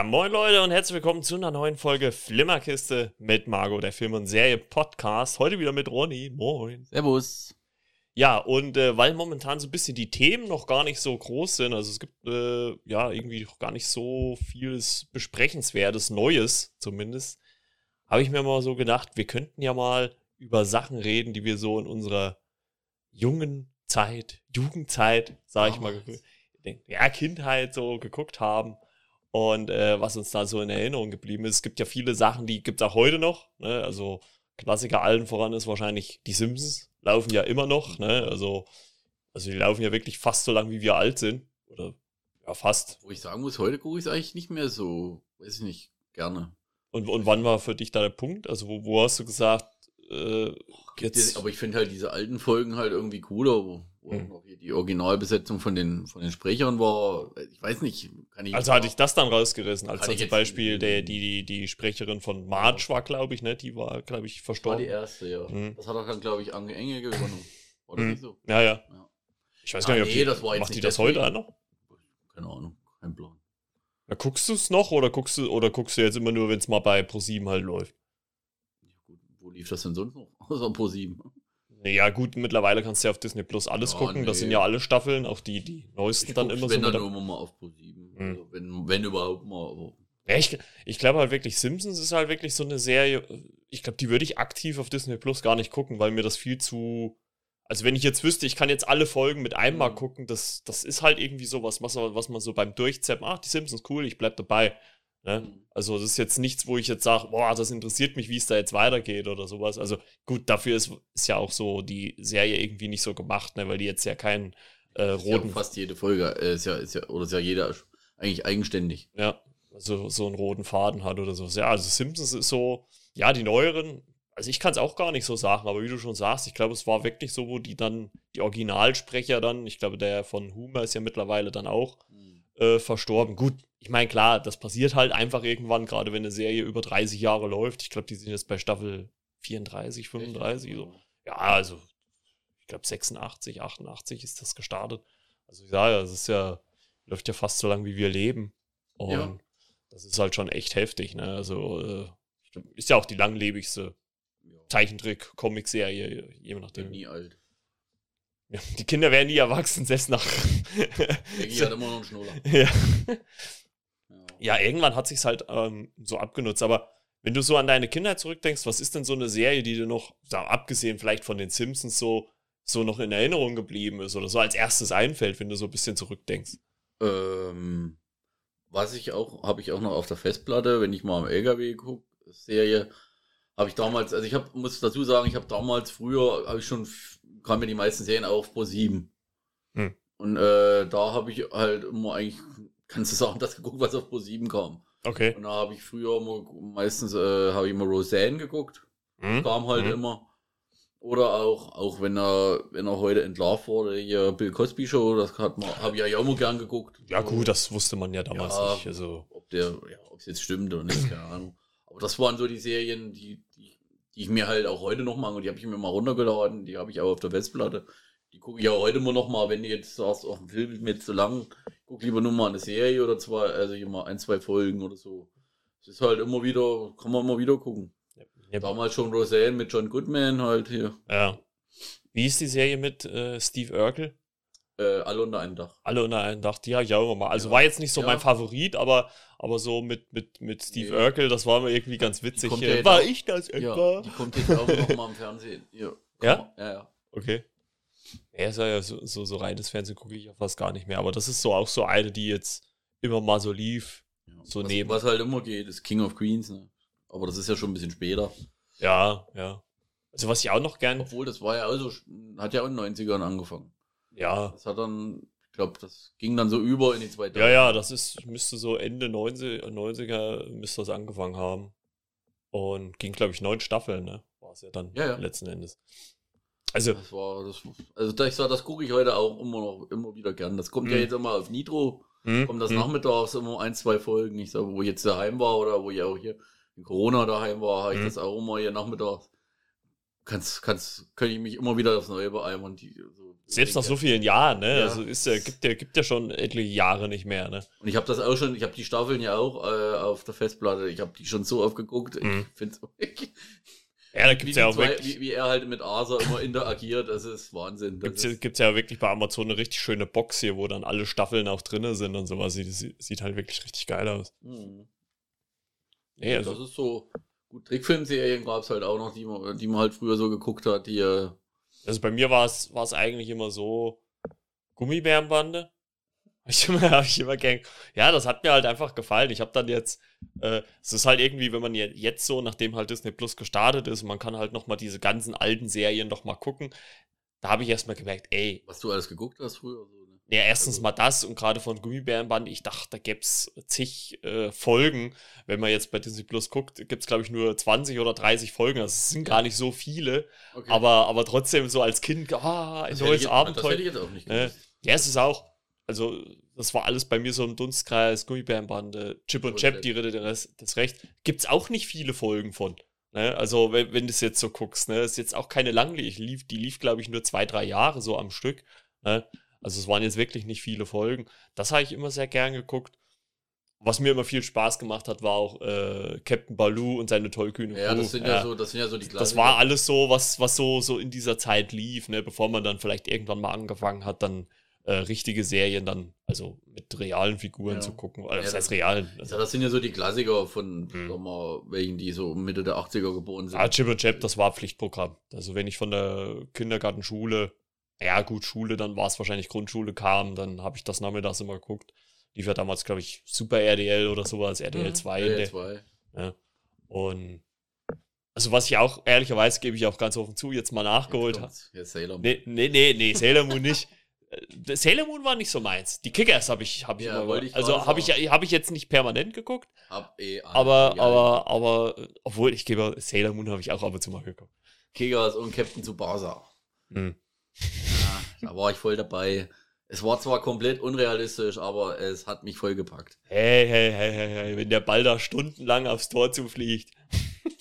Ja, moin Leute und herzlich willkommen zu einer neuen Folge Flimmerkiste mit Margot, der Film- und Serie-Podcast. Heute wieder mit Ronny. Moin. Servus. Ja, und äh, weil momentan so ein bisschen die Themen noch gar nicht so groß sind, also es gibt äh, ja irgendwie noch gar nicht so vieles Besprechenswertes, Neues zumindest, habe ich mir mal so gedacht, wir könnten ja mal über Sachen reden, die wir so in unserer jungen Zeit, Jugendzeit, sage ich mal, ja, Kindheit so geguckt haben und äh, was uns da so in Erinnerung geblieben ist. Es gibt ja viele Sachen, die gibt es auch heute noch. Ne? Also Klassiker allen voran ist wahrscheinlich die Simpsons. Laufen ja immer noch. Ne? Also, also die laufen ja wirklich fast so lang, wie wir alt sind. Oder ja, fast. Wo ich sagen muss, heute gucke ich es eigentlich nicht mehr so, weiß ich nicht, gerne. Und, und wann war für dich da der Punkt? Also wo, wo hast du gesagt, äh, jetzt... Aber ich finde halt diese alten Folgen halt irgendwie cooler, wo, wo hm. hier die Originalbesetzung von den, von den Sprechern war. Ich weiß nicht, kann ich. Also hatte ich das dann rausgerissen, als dann zum Beispiel der, die, die, die Sprecherin von Marge war, glaube ich, ne? Die war, glaube ich, verstorben. Das war die erste, ja. Hm. Das hat auch dann, glaube ich, Ange Enge übernommen. Oder hm. nicht so? Ja, ja, ja. Ich weiß ah, gar nicht, ob nee, die, das war jetzt macht die das heute auch noch? Keine Ahnung, kein Plan. Ja, guckst du es noch oder guckst du oder guckst du jetzt immer nur, wenn es mal bei Pro7 halt läuft? Ja, gut, wo lief das denn sonst noch? Außer Pro7. Ja, gut, mittlerweile kannst du ja auf Disney Plus alles ja, gucken. Nee. Das sind ja alle Staffeln, auch die, die neuesten ich dann immer wenn so. Wenn dann immer mal auf Pro7. Hm. Also wenn, wenn überhaupt mal. Ja, ich, ich glaube halt wirklich, Simpsons ist halt wirklich so eine Serie. Ich glaube, die würde ich aktiv auf Disney Plus gar nicht gucken, weil mir das viel zu also wenn ich jetzt wüsste, ich kann jetzt alle Folgen mit einmal mhm. gucken, das, das ist halt irgendwie sowas, was, was man so beim Durchzeppen, ach, die Simpsons cool, ich bleib dabei. Ne? Mhm. Also das ist jetzt nichts, wo ich jetzt sage, boah, das interessiert mich, wie es da jetzt weitergeht oder sowas. Also gut, dafür ist, ist ja auch so die Serie irgendwie nicht so gemacht, ne? weil die jetzt ja keinen äh, roten... Ja fast jede Folge äh, ist ja, ist ja, oder ist ja jeder eigentlich eigenständig. Ja, also so einen roten Faden hat oder so. Ja, also Simpsons ist so, ja, die neueren also ich kann es auch gar nicht so sagen, aber wie du schon sagst, ich glaube, es war wirklich so, wo die dann, die Originalsprecher dann, ich glaube, der von Humer ist ja mittlerweile dann auch mhm. äh, verstorben. Gut, ich meine, klar, das passiert halt einfach irgendwann, gerade wenn eine Serie über 30 Jahre läuft. Ich glaube, die sind jetzt bei Staffel 34, 35, so. Ja, also, ich glaube, 86, 88 ist das gestartet. Also, ich sage ja, es ist ja, läuft ja fast so lange, wie wir leben. Und ja. das ist halt schon echt heftig, ne? Also, äh, ist ja auch die langlebigste Zeichentrick, Comicserie, je nachdem. Nie alt. Ja, die Kinder werden nie erwachsen, selbst nach. Der hat immer noch einen Schnuller. Ja. Ja. irgendwann hat sich's halt ähm, so abgenutzt. Aber wenn du so an deine Kindheit zurückdenkst, was ist denn so eine Serie, die dir noch, abgesehen vielleicht von den Simpsons, so, so noch in Erinnerung geblieben ist oder so als erstes einfällt, wenn du so ein bisschen zurückdenkst? Ähm, was ich auch, habe ich auch noch auf der Festplatte, wenn ich mal am LKW gucke, Serie habe ich damals, also ich hab, muss dazu sagen, ich habe damals früher, habe ich schon, kam mir die meisten Serien auf Pro 7. Hm. Und äh, da habe ich halt immer eigentlich, kannst du sagen, das geguckt, was auf Pro 7 kam. Okay. Und da habe ich früher immer, meistens äh, habe ich immer Roseanne geguckt. Hm. Kam halt hm. immer. Oder auch, auch wenn er, wenn er heute entlarvt wurde, hier Bill Cosby Show, das hat man, habe ich ja auch immer gern geguckt. Ja, gut, das wusste man ja damals ja, nicht. Also. Ob der, ja, ob es jetzt stimmt oder nicht, keine Ahnung. Aber das waren so die Serien, die, die, die ich mir halt auch heute noch mache. Und die habe ich mir mal runtergeladen. Die habe ich auch auf der Festplatte. Die gucke ich auch heute immer noch mal, wenn du jetzt sagst, auch ein Film ist mir zu lang, guck lieber nur mal eine Serie oder zwei, also immer ein, zwei Folgen oder so. Es ist halt immer wieder, kann man immer wieder gucken. Ja. Damals schon Roseanne mit John Goodman halt hier. Ja. Wie ist die Serie mit äh, Steve Urkel? Äh, alle unter einem Dach. Alle unter einem Dach, die habe ich auch immer mal. Also ja. war jetzt nicht so ja. mein Favorit, aber, aber so mit, mit, mit Steve nee. Urkel, das war mir irgendwie ganz witzig. Ja war ich das etwa? Ja, die kommt jetzt auch noch mal im Fernsehen. Ja? Ja, ja. Okay. Ja, ist ja so, so, so reines Fernsehen gucke ich ja fast gar nicht mehr. Aber das ist so auch so eine, die jetzt immer mal so lief. so was, neben. Was halt immer geht, ist King of Queens. Ne? Aber das ist ja schon ein bisschen später. Ja, ja. Also was ich auch noch gern. Obwohl, das war ja auch so, hat ja auch in den 90ern angefangen. Ja. Das hat dann, ich glaube, das ging dann so über in die zweite. Ja, ja, das ist, müsste so Ende 90, 90er müsste das angefangen haben. Und ging, glaube ich, neun Staffeln, ne? War es ja dann ja, ja. letzten Endes. Also, das war, das, also ich sag, das gucke ich heute auch immer noch immer wieder gern. Das kommt ja hm. jetzt immer auf Nitro, mh. kommt das mh. nachmittags immer ein, zwei Folgen. Ich sag, wo ich jetzt daheim war oder wo ich auch hier in Corona daheim war, habe ich das auch immer hier nachmittags kannst, kannst, kann ich mich immer wieder aufs Neue beeimern. Die, so, Selbst nach so vielen Jahren, ne? Ja. Also ist ja, gibt ja, gibt ja schon etliche Jahre nicht mehr, ne? Und ich habe das auch schon, ich habe die Staffeln ja auch äh, auf der Festplatte, ich habe die schon so oft geguckt. Mhm. Ich finde Ja, da gibt's ja auch zwei, wirklich. Wie, wie, er halt mit Arthur immer interagiert, das ist Wahnsinn. Das gibt's, ist, gibt's ja wirklich bei Amazon eine richtig schöne Box hier, wo dann alle Staffeln auch drin sind und sowas. Sieht, sieht halt wirklich richtig geil aus. Mhm. Nee, also, das ist so, Gut, Trickfilmserien gab es halt auch noch, die man, die man halt früher so geguckt hat, die. Äh also bei mir war es eigentlich immer so Gummibärenbande. Ich immer, hab ich immer gern. Ja, das hat mir halt einfach gefallen. Ich habe dann jetzt, äh, es ist halt irgendwie, wenn man jetzt so, nachdem halt Disney Plus gestartet ist, man kann halt nochmal diese ganzen alten Serien nochmal gucken. Da habe ich erstmal gemerkt, ey. Was du alles geguckt hast früher? So. Ja, erstens also, mal das und gerade von Gummibärenband, ich dachte, da gäbe es zig äh, Folgen. Wenn man jetzt bei Disney Plus guckt, gibt es, glaube ich, nur 20 oder 30 Folgen. Also es sind gar nicht so viele. Okay. Aber, aber trotzdem so als Kind, ah, ein das neues Abenteuer. Das hätte ich jetzt auch nicht gewusst. Äh, ja, es ist auch, also das war alles bei mir so im Dunstkreis, Gummibärenband, äh, Chip und Chap, die Ritter des Rechts. Gibt es auch nicht viele Folgen von. Ne? Also, wenn, wenn du es jetzt so guckst, ne? ist jetzt auch keine lange, ich lief, die lief, glaube ich, nur zwei, drei Jahre so am Stück. Ne? Also es waren jetzt wirklich nicht viele Folgen. Das habe ich immer sehr gern geguckt. Was mir immer viel Spaß gemacht hat, war auch äh, Captain Baloo und seine tollkühne Ja, das sind ja, ja, so, das sind ja so die Klassiker. Das war alles so, was, was so, so in dieser Zeit lief, ne? bevor man dann vielleicht irgendwann mal angefangen hat, dann äh, richtige Serien dann, also mit realen Figuren ja. zu gucken. Also, ja, das heißt realen. Also. Ja, das sind ja so die Klassiker von, hm. sagen wir, welchen die so Mitte der 80er geboren sind. Ah, Chip und Chap, das war Pflichtprogramm. Also wenn ich von der Kindergartenschule ja gut, Schule, dann war es wahrscheinlich Grundschule kam, dann habe ich das nachmittags immer geguckt. Lief ja damals, glaube ich, Super RDL oder sowas, RDL mhm, 2. RDL 2. Ja. Und also was ich auch, ehrlicherweise gebe ich auch ganz offen zu, jetzt mal nachgeholt habe. Ja, Sailor Moon. Nee, nee, nee, nee Sailor Moon nicht. Äh, Sailor Moon war nicht so meins. Die Kickers habe ich, hab ich ja, immer, ich also habe ich, hab ich jetzt nicht permanent geguckt. Hab eh aber, aber, aber, obwohl ich gebe, Sailor Moon habe ich auch ab und zu mal geguckt. Kickers und Captain Tsubasa. Hm. Ja, da war ich voll dabei. Es war zwar komplett unrealistisch, aber es hat mich voll gepackt. Hey, hey, hey, hey, hey, wenn der Ball da stundenlang aufs Tor zufliegt.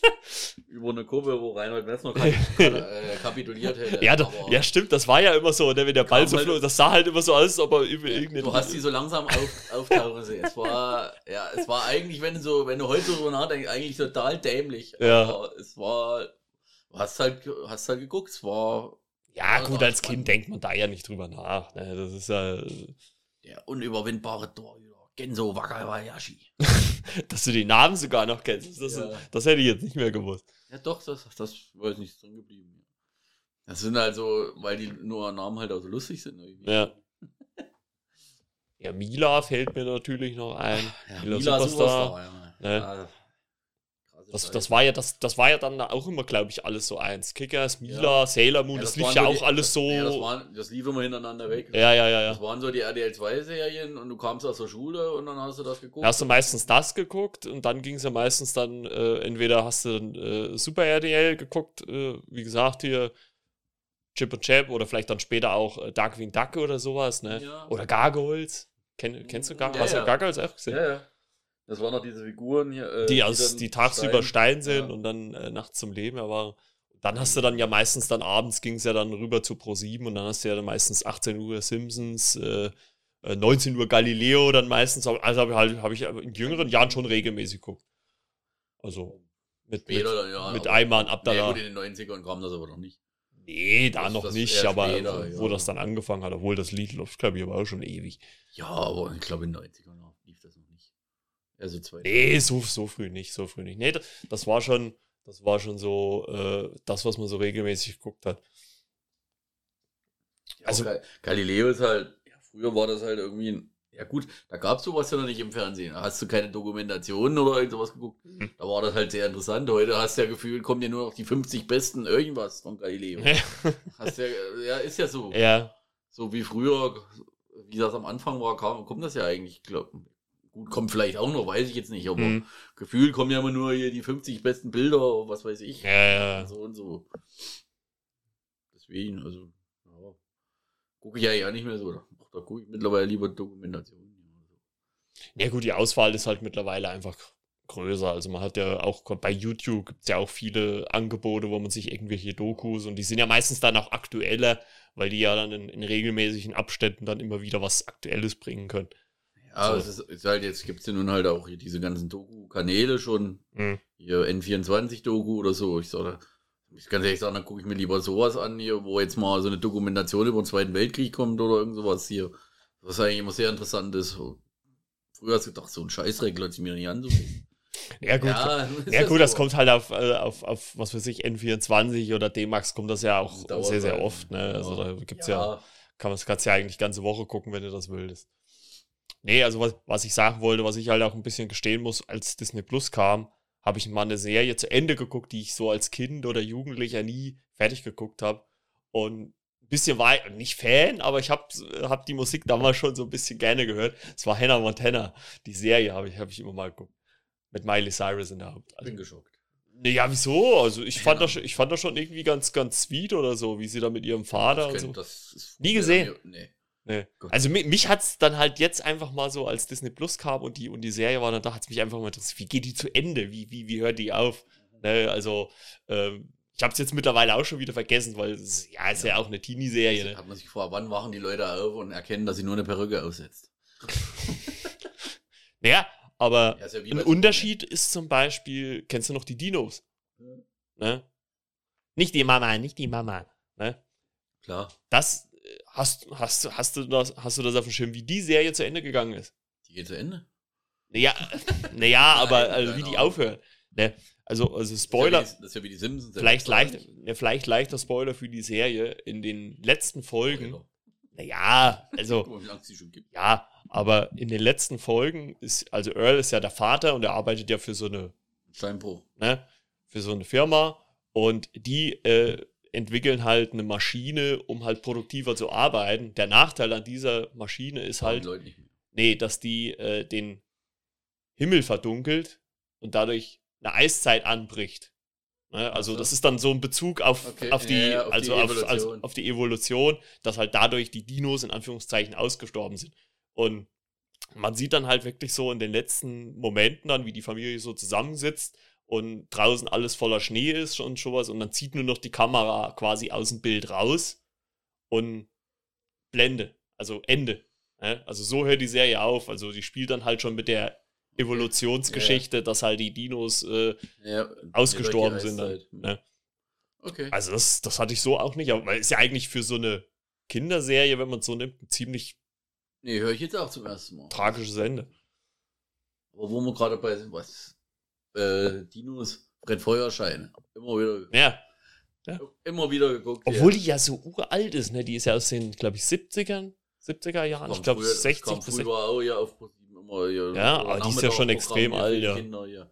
Über eine Kurve, wo Reinhold Messner äh, kapituliert hätte. Ja, da, ja, stimmt, das war ja immer so, ne, wenn der Ball so halt, flog, das sah halt immer so aus, als ob er über irgendeine. Du hast die so langsam auf, auftauchen sehen. Es war, ja, es war eigentlich, wenn du so, wenn du heute so drüber nachdenkst, eigentlich total dämlich. Ja. Aber es war, du hast halt, hast halt geguckt, es war ja, gut, als Kind denkt man da ja nicht drüber nach. Ne? Das ist ja. Der unüberwindbare Torhüter. Genso Wakabayashi. Dass du die Namen sogar noch kennst, das, ja. das hätte ich jetzt nicht mehr gewusst. Ja, doch, das, das weiß nicht drin geblieben. Das sind halt so, weil die nur Namen halt auch so lustig sind. Irgendwie. Ja. Ja, Mila fällt mir natürlich noch ein. Ja, Mila, Mila Superstar. Superstar ja. Ne? Ja, das, das, war ja, das, das war ja dann auch immer, glaube ich, alles so eins. Kickers, Mila, ja. Sailor Moon, ja, das, das lief ja auch die, alles so. Ja, das, waren, das lief immer hintereinander weg. Ja, ja, ja, ja. Das waren so die RDL 2-Serien und du kamst aus der Schule und dann hast du das geguckt. Hast du meistens das geguckt und dann ging es ja meistens dann, äh, entweder hast du äh, Super RDL geguckt, äh, wie gesagt, hier Chip und Chap oder vielleicht dann später auch äh, Darkwing Duck oder sowas, ne? Oder Gargoyles. Kenn, kennst du Gargoyles? Ja, hast du Gargoyles auch gesehen? Ja, ja. Das waren noch diese Figuren hier. Äh, die, aus, die, die tagsüber Stein, sind ja. und dann äh, nachts zum Leben. Aber dann hast du dann ja meistens dann abends ging es ja dann rüber zu Pro7 und dann hast du ja dann meistens 18 Uhr Simpsons, äh, 19 äh, Uhr Galileo dann meistens. Also habe halt, hab ich in jüngeren Jahren schon regelmäßig geguckt. Also mit, Später, mit, ja, mit Ayman Abdallah. Nee, gut, in den 90ern kam das aber noch nicht. Nee, da das, noch das nicht, aber später, wo ja. das dann angefangen hat, obwohl das Lied läuft, glaube ich, aber auch schon ewig. Ja, aber ich glaube in den 90ern also zwei. Nee, so, so früh nicht, so früh nicht. Nee, das, das war schon, das war schon so äh, das, was man so regelmäßig geguckt hat. Ja, also Galileo ist halt, ja, früher war das halt irgendwie ein, ja gut, da gab es sowas ja noch nicht im Fernsehen. Da hast du keine Dokumentationen oder irgendwas geguckt. Mhm. Da war das halt sehr interessant. Heute hast du ja Gefühl, kommen ja nur noch die 50 besten irgendwas von Galileo. hast ja, ja, ist ja so. Ja. So wie früher, wie das am Anfang war, kam, kommt das ja eigentlich, glaub, Gut, kommt vielleicht auch noch, weiß ich jetzt nicht, aber mhm. Gefühl kommen ja immer nur hier die 50 besten Bilder, was weiß ich. Ja, ja. So und so. Deswegen, also, ja, gucke ich ja ja nicht mehr so. Da, da gucke ich mittlerweile lieber Dokumentationen. Ja, gut, die Auswahl ist halt mittlerweile einfach größer. Also man hat ja auch bei YouTube gibt es ja auch viele Angebote, wo man sich irgendwelche Dokus und die sind ja meistens dann auch aktueller, weil die ja dann in, in regelmäßigen Abständen dann immer wieder was Aktuelles bringen können. Ja, so. es ist, ist, halt jetzt gibt es ja nun halt auch hier diese ganzen Doku-Kanäle schon. Mhm. Hier N24-Doku oder so. Ich sage, ich kann ehrlich sagen, dann gucke ich mir lieber sowas an hier, wo jetzt mal so eine Dokumentation über den Zweiten Weltkrieg kommt oder irgend sowas hier. Was eigentlich immer sehr interessant ist. Früher hast du gedacht, so ein Scheißreck lohnt sich mir nicht anzusehen. Ja, gut, ja, ja, gut so. das kommt halt auf, äh, auf, auf, was weiß ich, N24 oder D-Max kommt das ja auch das sehr, sehr halt. oft. Ne? Also da gibt's ja, ja kann man das kannst ja eigentlich ganze Woche gucken, wenn du das willst. Nee, also was, was ich sagen wollte, was ich halt auch ein bisschen gestehen muss, als Disney Plus kam, habe ich mal eine Serie zu Ende geguckt, die ich so als Kind oder Jugendlicher nie fertig geguckt habe. Und ein bisschen war ich nicht Fan, aber ich habe hab die Musik damals schon so ein bisschen gerne gehört. Es war Hannah Montana. Die Serie habe ich, hab ich immer mal geguckt. Mit Miley Cyrus in der Haupt. Also, bin geschockt. Nee, ja, wieso? Also ich fand, das, ich fand das schon irgendwie ganz, ganz sweet oder so, wie sie da mit ihrem Vater das und so. Nie gesehen. Nee. Nee. Also mich, mich hat es dann halt jetzt einfach mal so, als Disney Plus kam und die, und die Serie war, dann da hat es mich einfach mal interessiert, wie geht die zu Ende? Wie, wie, wie hört die auf? Ne, also, ähm, ich habe es jetzt mittlerweile auch schon wieder vergessen, weil es ja, ist ja, ja auch eine Teenie-Serie. Ne? Hat man sich vor, wann wachen die Leute auf und erkennen, dass sie nur eine Perücke aussetzt? naja, aber ja, ja ein Unterschied ist zum Beispiel, kennst du noch die Dinos? Mhm. Ne? Nicht die Mama, nicht die Mama. Ne? Klar. Das hast, hast, hast, du das, hast du das auf dem Schirm, wie die Serie zu Ende gegangen ist? Die geht zu Ende? Naja, naja aber also, wie die aufhört. Ne? Also, also Spoiler. Das ist ja wie die, Simpsons. Vielleicht, leicht, ne, vielleicht leichter Spoiler für die Serie. In den letzten Folgen. Naja, also. ja, aber in den letzten Folgen ist, also Earl ist ja der Vater und er arbeitet ja für so eine. Steinbruch. Ne, für so eine Firma. Und die äh, entwickeln halt eine Maschine, um halt produktiver zu arbeiten. Der Nachteil an dieser Maschine ist halt, nee, dass die äh, den Himmel verdunkelt und dadurch eine Eiszeit anbricht. Ne? Also das ist dann so ein Bezug auf, okay. auf die, ja, auf also die auf, also auf die Evolution, dass halt dadurch die Dinos in Anführungszeichen ausgestorben sind. Und man sieht dann halt wirklich so in den letzten Momenten dann, wie die Familie so zusammensitzt und draußen alles voller Schnee ist und sowas und dann zieht nur noch die Kamera quasi aus dem Bild raus und Blende, also Ende. Ne? Also so hört die Serie auf. Also die spielt dann halt schon mit der Evolutionsgeschichte, ja. dass halt die Dinos äh, ja, ausgestorben sind. Dann, ne? Okay. Also das, das hatte ich so auch nicht, aber ist ja eigentlich für so eine Kinderserie, wenn man es so nimmt, ein ziemlich Nee, höre ich jetzt auch zum ersten Mal. Tragisches Ende. Aber wo wir gerade bei sind, was äh, Dinos brennt Feuerschein. Immer wieder. Ja. ja. Immer wieder geguckt. Obwohl ja. die ja so uralt ist, ne? Die ist ja aus den, glaube ich, 70ern, 70er Jahren. Ich glaube 60 kam bis früher auch ja auf immer hier, Ja, aber die ist ja schon extrem alt, ja. Kinder, ja.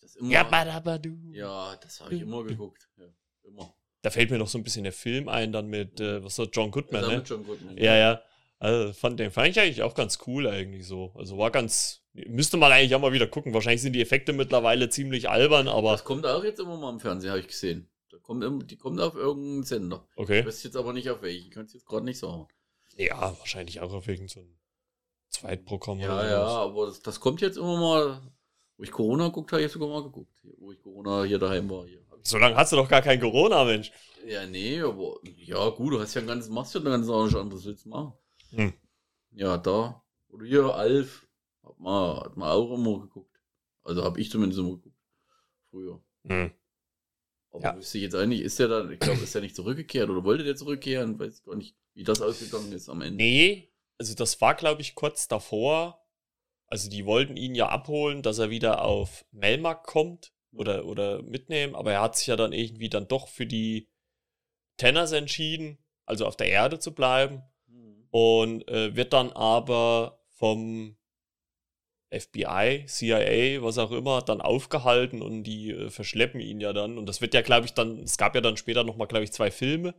Das immer, ja, badabadu. ja, das habe ich immer geguckt. Ja, immer. Da fällt mir noch so ein bisschen der Film ein, dann mit, äh, was war John Goodman, ja, ne? John Goodman, ja, ja. Also fand, den fand ich eigentlich auch ganz cool eigentlich so. Also war ganz, müsste man eigentlich auch mal wieder gucken. Wahrscheinlich sind die Effekte mittlerweile ziemlich albern, aber. Das kommt auch jetzt immer mal im Fernsehen, habe ich gesehen. Da kommt, die kommt auf irgendeinen Sender. Okay. Ich weiß jetzt aber nicht auf welchen. Ich kann es jetzt gerade nicht sagen. Ja, wahrscheinlich auch auf irgendein Zweitprogramm ja, Ja, ja, aber das, das, kommt jetzt immer mal. Wo ich Corona geguckt habe, ich sogar mal geguckt. Wo ich Corona hier daheim war. Hier. So lange hast du doch gar kein Corona, Mensch. Ja, nee, aber ja, gut, du hast ja ein ganzes, machst ja ein ganzes anderes willst du machen. Hm. Ja, da. Oder hier, Alf. Hat man, hat man auch immer geguckt. Also habe ich zumindest immer geguckt. Früher. Hm. Aber ja. wüsste ich jetzt eigentlich, ist der dann, ich glaube, ist der nicht zurückgekehrt oder wollte der zurückkehren? Weiß ich gar nicht, wie das ausgegangen ist am Ende. Nee, also das war, glaube ich, kurz davor. Also die wollten ihn ja abholen, dass er wieder auf Melmark kommt oder, oder mitnehmen, aber er hat sich ja dann irgendwie dann doch für die Tenners entschieden, also auf der Erde zu bleiben und äh, wird dann aber vom FBI, CIA, was auch immer, dann aufgehalten und die äh, verschleppen ihn ja dann. Und das wird ja, glaube ich, dann, es gab ja dann später nochmal, glaube ich, zwei Filme.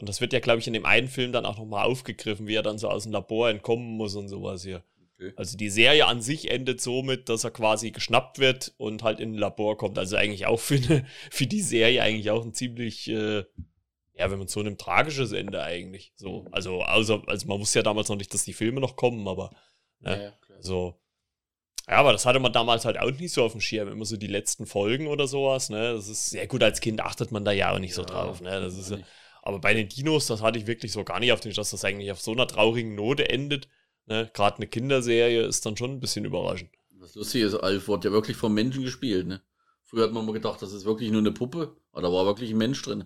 Und das wird ja, glaube ich, in dem einen Film dann auch nochmal aufgegriffen, wie er dann so aus dem Labor entkommen muss und sowas hier. Okay. Also die Serie an sich endet somit, dass er quasi geschnappt wird und halt in ein Labor kommt. Also eigentlich auch für, eine, für die Serie eigentlich auch ein ziemlich äh, ja, wenn man so nimmt, tragisches Ende eigentlich. So, also, außer, also man wusste ja damals noch nicht, dass die Filme noch kommen, aber ne, ja, ja, so. Ja, aber das hatte man damals halt auch nicht so auf dem Schirm, immer so die letzten Folgen oder sowas, ne? Das ist sehr gut, als Kind achtet man da ja auch nicht so Ja, drauf, ne? Das ist aber bei den Dinos, das hatte ich wirklich so gar nicht auf den, dass das eigentlich auf so einer traurigen Note endet. Ne? Gerade eine Kinderserie ist dann schon ein bisschen überraschend. Das Lustige ist, Alf wurde ja wirklich vom Menschen gespielt, ne? Früher hat man mal gedacht, das ist wirklich nur eine Puppe, aber da war wirklich ein Mensch drin.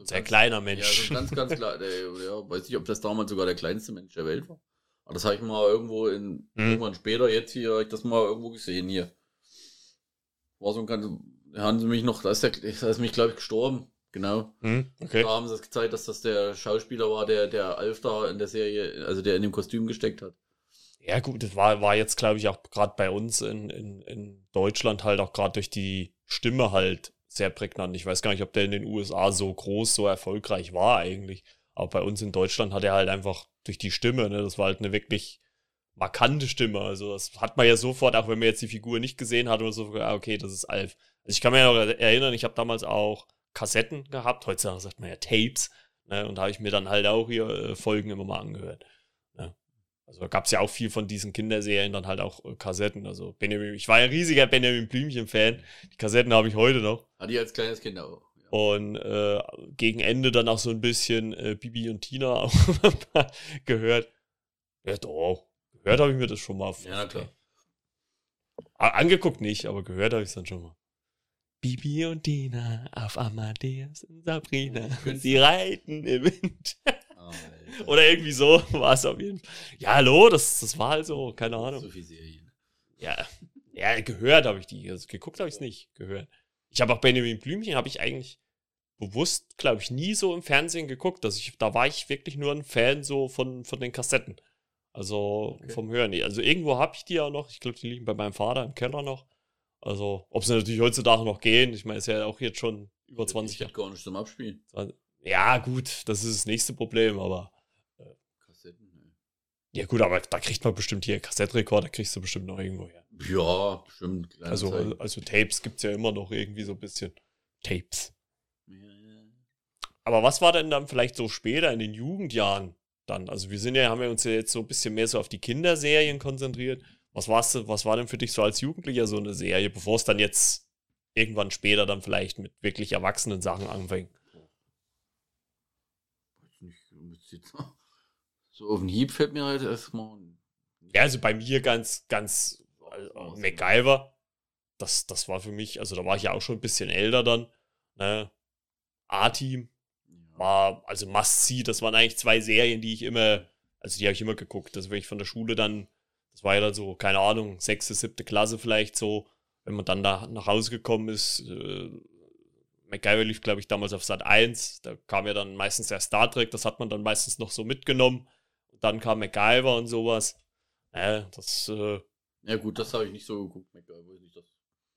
So Sehr ganz- kleiner Mensch. Ja, so ganz, ganz klar. Der, ja, weiß nicht, ob das damals sogar der kleinste Mensch der Welt war. Aber das habe ich mal irgendwo in, Hm. irgendwann später, jetzt hier, ich das mal irgendwo gesehen hier. War so ein ganz, haben sie mich noch, da ist der, da ist mich, glaube ich, gestorben. Genau. Hm, okay. Da haben sie es gezeigt, dass das der Schauspieler war, der, der Alf da in der Serie, also der in dem Kostüm gesteckt hat. Ja, gut, das war, war jetzt, glaube ich, auch gerade bei uns in, in, in Deutschland halt auch gerade durch die Stimme halt sehr prägnant. Ich weiß gar nicht, ob der in den USA so groß, so erfolgreich war eigentlich. Aber bei uns in Deutschland hat er halt einfach durch die Stimme, ne, das war halt eine wirklich markante Stimme. Also das hat man ja sofort, auch wenn man jetzt die Figur nicht gesehen hat oder so, ah, okay, das ist Alf. Also ich kann mich noch erinnern, ich habe damals auch Kassetten gehabt, heutzutage sagt man ja Tapes, ne, und da habe ich mir dann halt auch hier äh, Folgen immer mal angehört. Also gab es ja auch viel von diesen Kinderserien, dann halt auch äh, Kassetten. Also Benjamin, ich war ja riesiger Benjamin Blümchen-Fan. Die Kassetten habe ich heute noch. Hatte ich als kleines Kind auch. Ja. Und äh, gegen Ende dann auch so ein bisschen äh, Bibi und Tina auch gehört. Ja, doch. Gehört habe ich mir das schon mal. Ja, klar. Angeguckt nicht, aber gehört habe ich es dann schon mal. Bibi und Tina auf Amadeus und Sabrina. Sie reiten im Wind. Alter. Oder irgendwie so war es auf jeden Fall. Ja, hallo, das, das war halt so, keine Ahnung. So viel Serien. Ja, ja gehört habe ich die. Also geguckt habe ich es nicht, gehört. Ich habe auch Benjamin Blümchen, habe ich eigentlich bewusst, glaube ich, nie so im Fernsehen geguckt. Also ich, da war ich wirklich nur ein Fan so von, von den Kassetten. Also Okay. vom Hören. Also irgendwo habe ich die ja noch. Ich glaube, die liegen bei meinem Vater im Keller noch. Also, ob sie natürlich heutzutage noch gehen. Ich meine, ist ja auch jetzt schon über 20 Ich Jahre. hätte gar nicht zum Abspielen. Ja, gut, das ist das nächste Problem, aber. Kassetten, ne. Ja, gut, aber da kriegt man bestimmt hier Kassettrekorder, kriegst du bestimmt noch irgendwo her. Ja, bestimmt. Also, also Tapes gibt es ja immer noch irgendwie so ein bisschen. Tapes. Ja. Aber was war denn dann vielleicht so später in den Jugendjahren dann? Also wir sind ja, haben wir uns ja jetzt so ein bisschen mehr so auf die Kinderserien konzentriert. Was war's, was war denn für dich so als Jugendlicher so eine Serie, bevor es dann jetzt irgendwann später dann vielleicht mit wirklich erwachsenen Sachen anfängt? Weiß nicht, du müsst jetzt- So auf den Hieb fällt mir halt erstmal. Ja, also bei mir ganz, ganz äh, MacGyver. Das, das war für mich, also da war ich ja auch schon ein bisschen älter dann. Ne? A-Team, war, also Must See, das waren eigentlich zwei Serien, die ich immer, also die habe ich immer geguckt. Das wenn ich von der Schule dann, das war ja dann so, keine Ahnung, sechste, siebte Klasse vielleicht so, wenn man dann da nach Hause gekommen ist. Äh, MacGyver lief, glaube ich, damals auf Sat 1. Da kam ja dann meistens der Star Trek, das hat man dann meistens noch so mitgenommen. Und dann kam MacGyver und sowas. Äh, das, äh, Ja, gut, das habe ich nicht so geguckt, MacGyver. Nicht, das.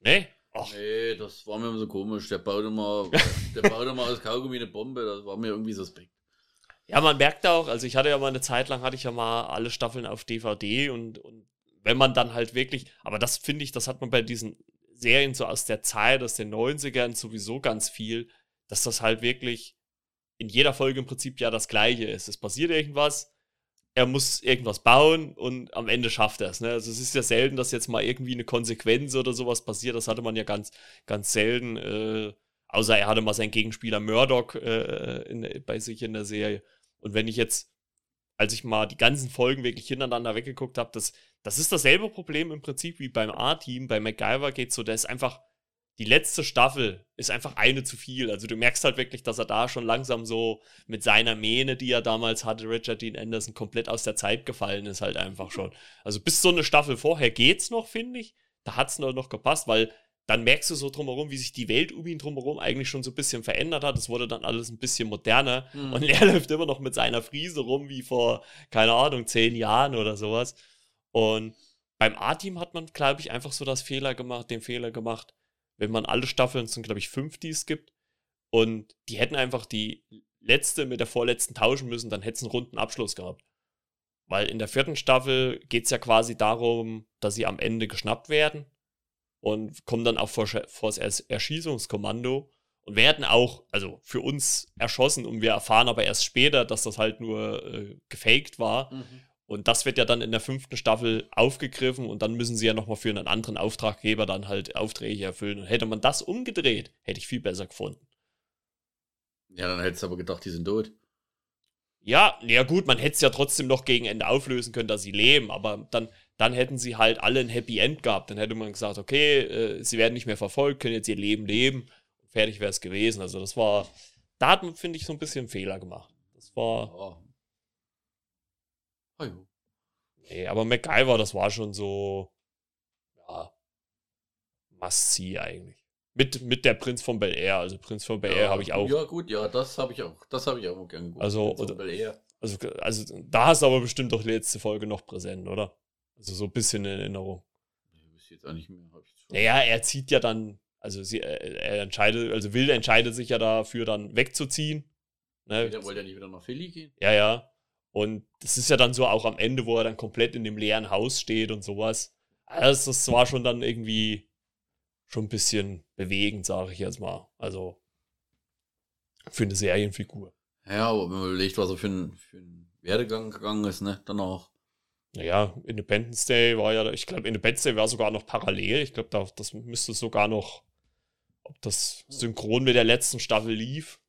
ne? Ach, Nee, das war mir immer so komisch. Der baut immer, der baut immer aus Kaugummi eine Bombe. Das war mir irgendwie suspekt. Ja, man merkt auch, also ich hatte ja mal eine Zeit lang, hatte ich ja mal alle Staffeln auf DVD und, und wenn man dann halt wirklich, aber das finde ich, das hat man bei diesen Serien so aus der Zeit, aus den 90ern sowieso ganz viel, dass das halt wirklich in jeder Folge im Prinzip ja das Gleiche ist. Es passiert irgendwas, er muss irgendwas bauen und am Ende schafft er es. Ne? Also es ist ja selten, dass jetzt mal irgendwie eine Konsequenz oder sowas passiert. Das hatte man ja ganz, ganz selten. Äh, außer er hatte mal seinen Gegenspieler Murdoch äh, in, bei sich in der Serie. Und wenn ich jetzt, als ich mal die ganzen Folgen wirklich hintereinander weggeguckt habe, das, das ist dasselbe Problem im Prinzip wie beim A-Team. Bei MacGyver geht so, der ist einfach, die letzte Staffel ist einfach eine zu viel. Also du merkst halt wirklich, dass er da schon langsam so mit seiner Mähne, die er damals hatte, Richard Dean Anderson, komplett aus der Zeit gefallen ist halt einfach schon. Also bis so eine Staffel vorher geht's noch, finde ich. Da hat's noch, noch gepasst, weil dann merkst du so drumherum, wie sich die Welt um ihn drumherum eigentlich schon so ein bisschen verändert hat. Es wurde dann alles ein bisschen moderner. Hm. Und er läuft immer noch mit seiner Friese rum wie vor, keine Ahnung, zehn Jahren oder sowas. Und beim A-Team hat man, glaube ich, einfach so das Fehler gemacht, den Fehler gemacht, wenn man alle Staffeln, es sind, glaube ich, fünf, die es gibt, und die hätten einfach die letzte mit der vorletzten tauschen müssen, dann hätte es einen runden Abschluss gehabt. Weil in der vierten Staffel geht es ja quasi darum, dass sie am Ende geschnappt werden und kommen dann auch vor, vor das Erschießungskommando und werden auch, also für uns erschossen und wir erfahren aber erst später, dass das halt nur äh, gefaked war. Mhm. Und das wird ja dann in der fünften Staffel aufgegriffen und dann müssen sie ja nochmal für einen anderen Auftraggeber dann halt Aufträge erfüllen. Und hätte man das umgedreht, hätte ich viel besser gefunden. Ja, dann hättest du aber gedacht, die sind tot. Ja, ja gut, man hätte es ja trotzdem noch gegen Ende auflösen können, dass sie leben, aber dann, dann hätten sie halt alle ein Happy End gehabt. Dann hätte man gesagt, okay, äh, sie werden nicht mehr verfolgt, können jetzt ihr Leben leben. Fertig wäre es gewesen. Also das war, da hat man, finde ich, so ein bisschen Fehler gemacht. Das war. Oh. Oh. Nee, aber MacGyver, das war schon so, ja, must-see eigentlich. Mit, mit der Prinz von Bel Air. Also Prinz von Bel Air ja, habe ich auch. Ja, gut, ja, das habe ich auch. Das habe ich auch gern geguckt. Also, Prinz von oder- Bel Air. Also, also da hast du aber bestimmt doch die letzte Folge noch präsent, oder? Also so ein bisschen in Erinnerung. Auch Naja, er zieht ja dann, also sie, er entscheidet, also Wilde entscheidet sich ja dafür, dann wegzuziehen. Ne? Der wollte ja nicht wieder nach Philly gehen. Ja, ja. Und das ist ja dann so auch am Ende, wo er dann komplett in dem leeren Haus steht und sowas. Also das war schon dann irgendwie schon ein bisschen bewegend, sage ich jetzt mal. Also für eine Serienfigur. Ja, aber wenn man überlegt, was er für einen für einen Werdegang gegangen ist, ne, danach. Naja, Independence Day war ja, ich glaube, Independence Day war sogar noch parallel. Ich glaube, da, das müsste sogar noch, ob das synchron mit der letzten Staffel lief.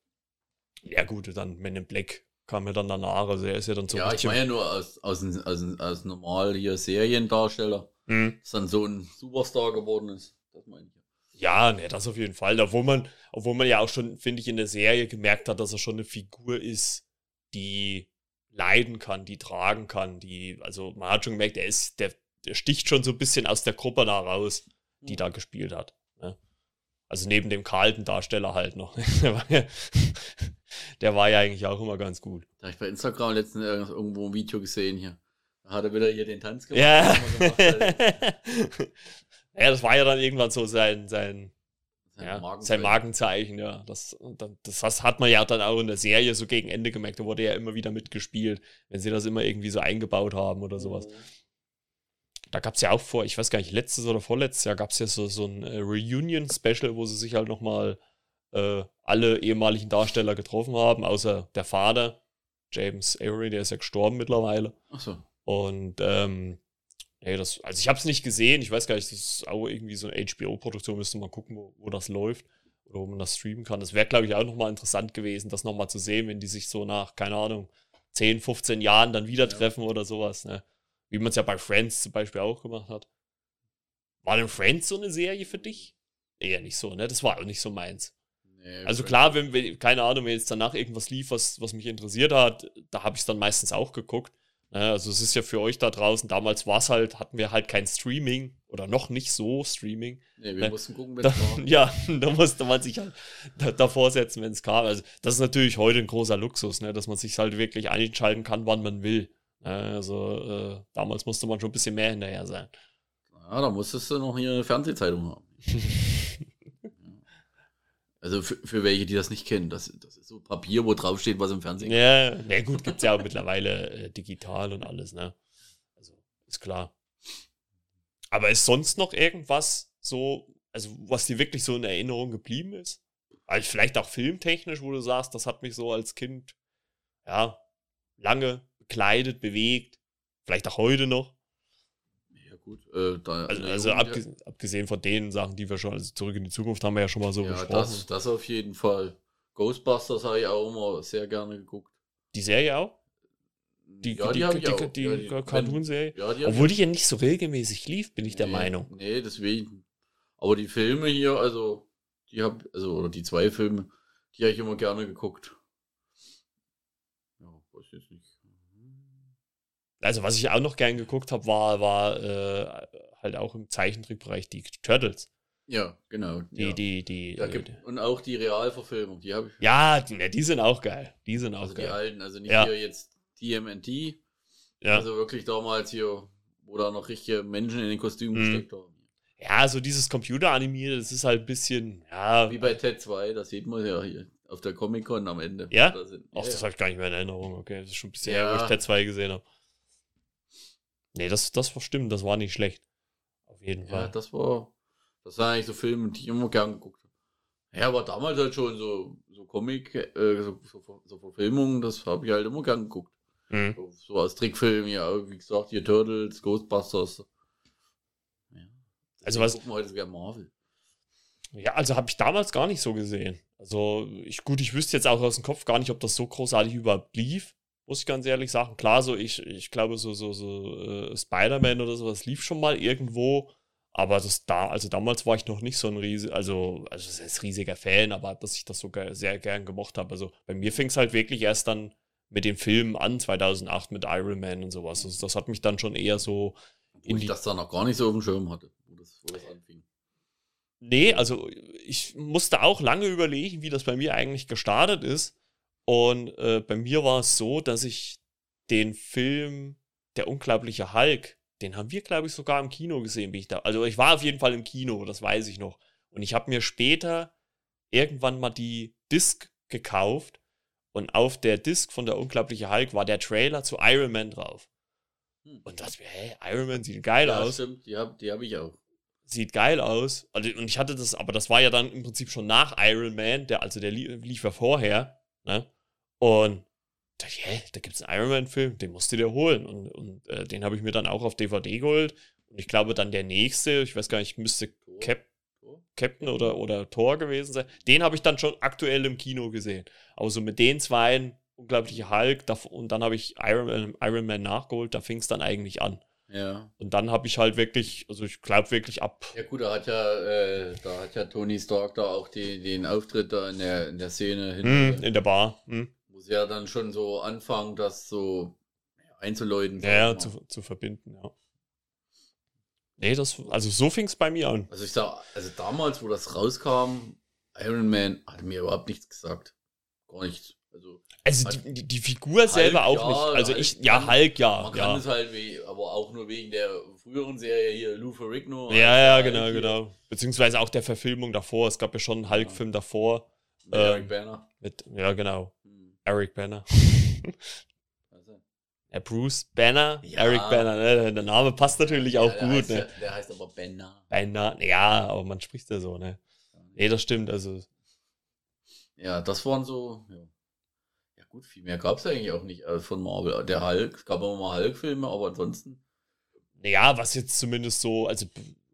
Ja, gut, dann Men in Black kam ja dann danach. Also er ist ja dann so ja, ich meine ja nur als, als, als, als normal hier Seriendarsteller, Hm. dass dann so ein Superstar geworden ist. Das meine ich. Ja, ne, das auf jeden Fall. Obwohl man, obwohl man ja auch schon, finde ich, in der Serie gemerkt hat, dass er schon eine Figur ist, die leiden kann, die tragen kann, die, also man hat schon gemerkt, er ist, der, der sticht schon so ein bisschen aus der Gruppe da raus, die da gespielt hat. Ne? Also neben dem kalten Darsteller halt noch. der, war ja, der war ja eigentlich auch immer ganz gut. Da habe ich bei Instagram letztens irgend- irgendwo ein Video gesehen hier. Da hat er wieder hier den Tanz gemacht. Ja. gemacht ja, das war ja dann irgendwann so sein, sein, Sein ja, Markenzeichen. sein Markenzeichen, ja. Das, das, das hat man ja dann auch in der Serie so gegen Ende gemerkt. Da wurde ja immer wieder mitgespielt, wenn sie das immer irgendwie so eingebaut haben oder sowas. Da gab es ja auch vor, ich weiß gar nicht, letztes oder vorletztes Jahr gab es ja so, so ein äh, Reunion-Special, wo sie sich halt nochmal äh, alle ehemaligen Darsteller getroffen haben, außer der Vater, James Avery, der ist ja gestorben mittlerweile. Achso. Und ähm, ey, das, also ich habe es nicht gesehen, ich weiß gar nicht, das ist auch irgendwie so eine HBO-Produktion, müsste man gucken, wo, wo das läuft oder wo man das streamen kann. Das wäre, glaube ich, auch nochmal interessant gewesen, das nochmal zu sehen, wenn die sich so nach, keine Ahnung, 10, 15 Jahren dann wieder treffen oder sowas, ne? Wie man es ja bei Friends zum Beispiel auch gemacht hat. War denn Friends so eine Serie für dich? Eher nicht so, ne? Das war auch nicht so meins. Nee, Also klar, wenn, wenn keine Ahnung, wenn jetzt danach irgendwas lief, was, was mich interessiert hat, da habe ich es dann meistens auch geguckt. Ne, Also es ist ja für euch da draußen, damals war es halt, hatten wir halt kein Streaming oder noch nicht so Streaming. Nee, wir Ne, mussten gucken, wenn es war. ja, da musste man sich halt da, davor setzen, wenn es kam. Also das ist natürlich heute ein großer Luxus, ne, dass man sich halt wirklich einschalten kann, wann man will. Ne, Also äh, damals musste man schon ein bisschen mehr hinterher sein. Ja, da musstest du noch hier eine Fernsehzeitung haben. Also für, für welche, die das nicht kennen, das, das ist so Papier, wo drauf steht, was im Fernsehen Ja, na gut, gibt's ja auch mittlerweile äh, digital und alles, ne? Also, ist klar. Aber ist sonst noch irgendwas so, also was dir wirklich so in Erinnerung geblieben ist? Also vielleicht auch filmtechnisch, wo du sagst, das hat mich so als Kind, ja, lange bekleidet, bewegt. Vielleicht auch heute noch. Ja, gut. Äh, da, Also, also Jugend, abgesehen, abgesehen von den Sachen, die wir schon, also zurück in die Zukunft haben wir ja schon mal so ja, ja besprochen. das, das auf jeden Fall. Ghostbusters habe ich auch immer sehr gerne geguckt. die Serie auch? Die, ja, die, die, auch. die, ja, die Cartoon-Serie? Ja, die Obwohl ich die ja nicht so regelmäßig lief, bin ich der nee, Meinung. Nee, deswegen. Aber die Filme hier, also, die hab, also, oder die zwei Filme, die habe ich immer gerne geguckt. Ja, weiß jetzt nicht. Also, was ich auch noch gern geguckt habe, war, war äh, halt auch im Zeichentrickbereich die Turtles. Ja, genau. Die, ja. die, die. Äh, gibt, und auch die Realverfilmung, die habe ich. ja, die, ne, die sind auch geil. Die sind auch also die geil. alten, also nicht Ja. hier jetzt TMNT, Ja. also wirklich damals hier, wo da noch richtige Menschen in den Kostümen Mhm. gesteckt haben. ja, so dieses Computeranimierte, das ist halt ein bisschen, ja. Wie bei Ted 2, das sieht man ja hier auf der Comic-Con am Ende. Ja? Da sind, Ach, das ja. habe ich gar nicht mehr in Erinnerung. Okay, das ist schon ein bisschen Ja. her, wo ich Ted 2 gesehen habe. Nee, das, das war stimmt, das war nicht schlecht. Auf jeden ja, Fall. das war, das waren eigentlich so Filme, die ich immer gern geguckt habe. Ja, aber damals halt schon so, so Comic, äh, so, so, so Verfilmungen, das habe ich halt immer gern geguckt. Mhm. So als Trickfilm, ja, wie gesagt, hier Turtles, Ghostbusters. Ja. Also was. Gucken wir heute sogar Marvel. Ja, also habe ich damals gar nicht so gesehen. Also, ich, gut, ich wüsste jetzt auch aus dem Kopf gar nicht, ob das so großartig überhaupt lief, muss ich ganz ehrlich sagen. Klar, so, ich, ich glaube, so, so, so äh, Spider-Man oder sowas lief schon mal irgendwo, aber das da, also damals war ich noch nicht so ein riesig, also, also das ist riesiger Fan, aber dass ich das sogar sehr gern gemocht habe. Also bei mir fing es halt wirklich erst dann mit den Filmen an, 2008 mit Iron Man und sowas. Also das hat mich dann schon eher so. Wo in ich das da noch gar nicht so auf dem Schirm hatte, wo das, wo das anfing. Nee, also ich musste auch lange überlegen, wie das bei mir eigentlich gestartet ist. Und äh, bei mir war es so, dass ich den Film Der unglaubliche Hulk, den haben wir, glaube ich, sogar im Kino gesehen, wie ich da. Also ich war auf jeden Fall im Kino, das weiß ich noch. Und ich habe mir später irgendwann mal die Disc gekauft und auf der Disc von der unglaubliche Hulk war der Trailer zu Iron Man drauf. Hm. Und dachte mir, hey, Iron Man sieht geil ja, aus. Stimmt, die habe die hab ich auch sieht geil aus. Also, und ich hatte das, aber das war ja dann im Prinzip schon nach Iron Man, der, also der lief ja vorher, ne? Und da, yeah, da gibt es einen Iron Man-Film, den musst du dir holen. Und, und äh, den habe ich mir dann auch auf DVD geholt. Und ich glaube, dann der nächste, ich weiß gar nicht, müsste Cap, Captain oder, oder Thor gewesen sein. Den habe ich dann schon aktuell im Kino gesehen. Aber so mit den zwei, unglaubliche Hulk, und dann habe ich Iron, Iron Man nachgeholt, da fing es dann eigentlich an. Ja. Und dann habe ich halt wirklich, also ich glaube wirklich ab. Ja gut, da hat ja, äh, da hat ja Tony Stark da auch die, den Auftritt da in der, in der Szene hm, in der Bar. Hm. Muss ja dann schon so anfangen, das so einzuläuten. Ja, ja zu, zu verbinden, ja. Nee, das, also so fing es bei mir an. Also ich sag, also damals, wo das rauskam, Iron Man hat mir überhaupt nichts gesagt. Gar nichts. Also, also die, die, Figur selber Hulk, auch nicht. Also Hulk ich, ja, Hulk, ja. Man kann es halt, wie, aber auch nur wegen der früheren Serie hier, Lou Ferrigno. Ja, ja, halt genau, genau. Beziehungsweise auch der Verfilmung davor. Es gab ja schon einen Hulk-Film davor. Mit ähm, Eric Banner. Mit, ja, genau. Eric Banner. ja, Bruce Banner, ja. Eric Banner, ne? der Name passt natürlich auch gut. Heißt, ne? Der heißt aber Banner. Banner, ja, aber man spricht ja so, ne? Nee, das stimmt, also. Ja, das waren so, ja. Gut, viel mehr gab es eigentlich auch nicht äh, von Marvel. Der Hulk, es gab immer mal Hulk-Filme, aber ansonsten. Naja, was jetzt zumindest so, also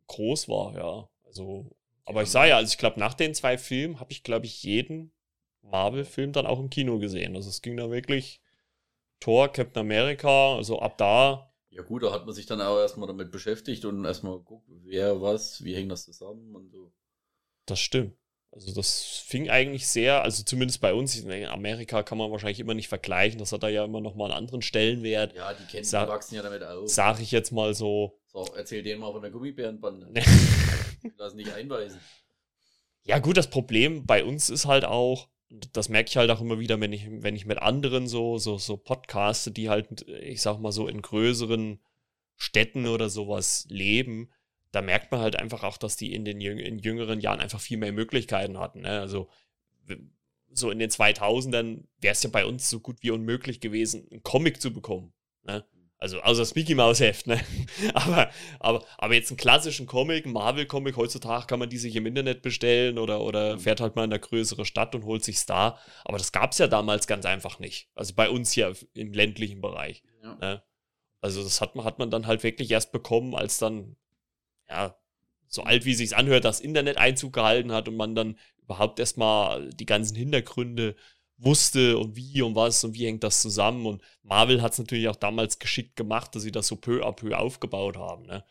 groß war, ja. Also, aber ja. ich sah ja, also ich glaube, nach den zwei Filmen habe ich, glaube ich, jeden Marvel-Film dann auch im Kino gesehen. Also es ging da wirklich Thor, Captain America, also ab da. Ja gut, da hat man sich dann auch erstmal damit beschäftigt und erstmal geguckt, wer was, wie hängt das zusammen und so. Das stimmt. Also das fing eigentlich sehr, also zumindest bei uns, in Amerika kann man wahrscheinlich immer nicht vergleichen, das hat da ja immer noch mal einen anderen Stellenwert. Ja, die kennen, Sa die wachsen ja damit auf. Sag ich jetzt mal so. So, erzähl denen mal von der Gummibärenbande. Lass nicht einweisen. Ja gut, das Problem bei uns ist halt auch, das merke ich halt auch immer wieder, wenn ich, wenn ich mit anderen so, so, so podcaste, die halt, ich sag mal so in größeren Städten oder sowas leben, da merkt man halt einfach auch, dass die in den jüng in jüngeren Jahren einfach viel mehr Möglichkeiten hatten. Ne? Also so in den 2000ern wäre es ja bei uns so gut wie unmöglich gewesen, einen Comic zu bekommen. Ne? Also außer das Mickey Mouse Heft, ne? aber, aber, aber jetzt einen klassischen Comic, einen Marvel-Comic, heutzutage kann man die sich im Internet bestellen oder, oder fährt halt mal in eine größere Stadt und holt sich's da. Aber das gab es ja damals ganz einfach nicht. Also bei uns hier im ländlichen Bereich. Ja. Ne? Also das hat man, hat man dann halt wirklich erst bekommen, als dann ja, so alt wie sich's anhört, das Internet Einzug gehalten hat und man dann überhaupt erstmal die ganzen Hintergründe wusste und wie und was und wie hängt das zusammen. Und Marvel hat es natürlich auch damals geschickt gemacht, dass sie das so peu à peu aufgebaut haben. Ne?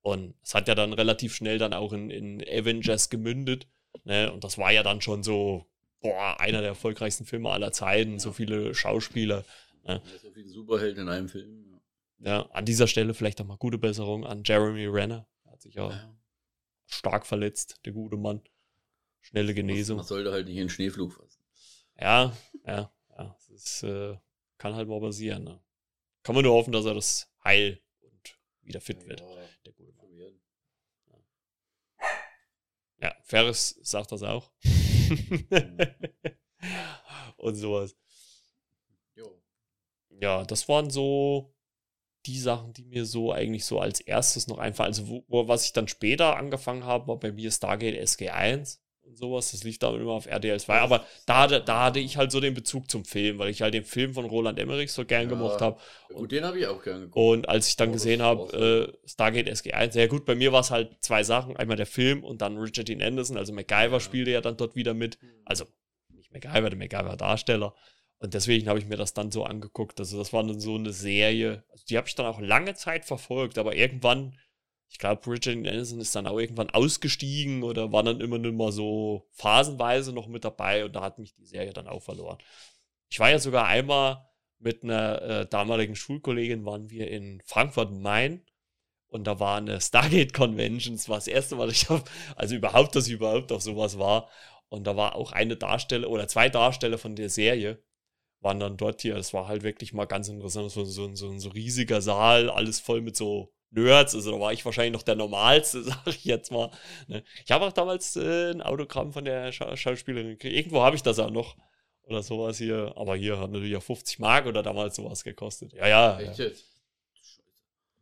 Und es hat ja dann relativ schnell dann auch in, in Avengers gemündet. Ne? Und das war ja dann schon so, boah, einer der erfolgreichsten Filme aller Zeiten, ja. so viele Schauspieler. Ne? so viele Superhelden in einem Film. Ja. ja, an dieser Stelle vielleicht auch mal gute Besserung an Jeremy Renner hat sich ja, stark verletzt, der gute Mann. Schnelle Genesung. Man sollte halt nicht in den Schneeflug. Ja, ja, ja. Das äh, kann halt mal passieren. Ne? Kann man nur hoffen, dass er das heil und wieder fit ja, wird. Der gute Mann. Ja. Ferris sagt das auch. und sowas. Jo. Ja, das waren so die Sachen, die mir so eigentlich so als erstes noch einfallen. Also, wo, was ich dann später angefangen habe, war bei mir Stargate SG1. Und sowas. Das lief dann immer auf RDL 2. Aber da, da hatte ich halt so den Bezug zum Film, weil ich halt den Film von Roland Emmerich so gern ja, gemocht habe. Gut, den habe ich auch gern geguckt. Und als ich dann oh, gesehen habe, äh, Stargate SG1, sehr gut, bei mir war es halt zwei Sachen. Einmal der Film und dann Richard Dean Anderson, also MacGyver ja. spielte ja dann dort wieder mit. Mhm. Also nicht MacGyver, der MacGyver-Darsteller. Und deswegen habe ich mir das dann so angeguckt. Also das war dann so eine Serie. Also die habe ich dann auch lange Zeit verfolgt, aber irgendwann ich glaube, Richard Anderson ist dann auch irgendwann ausgestiegen oder war dann immer nur mal so phasenweise noch mit dabei und da hat mich die Serie dann auch verloren. Ich war ja sogar einmal mit einer äh, damaligen Schulkollegin, waren wir in Frankfurt Main und da war eine Stargate Convention. Das war das erste Mal, dass ich auf, also überhaupt, dass ich überhaupt auf sowas war. Und da war auch eine Darsteller oder zwei Darsteller von der Serie waren dann dort hier. Das war halt wirklich mal ganz interessant. So, so, so, so ein riesiger Saal, alles voll mit so Nerds, also da war ich wahrscheinlich noch der Normalste, sag ich jetzt mal. Ne? Ich habe auch damals äh, ein Autogramm von der Scha Schauspielerin gekriegt. Irgendwo habe ich das auch noch. Oder sowas hier. Aber hier hat natürlich auch 50 Mark oder damals sowas gekostet. Ja, ja. Echt jetzt?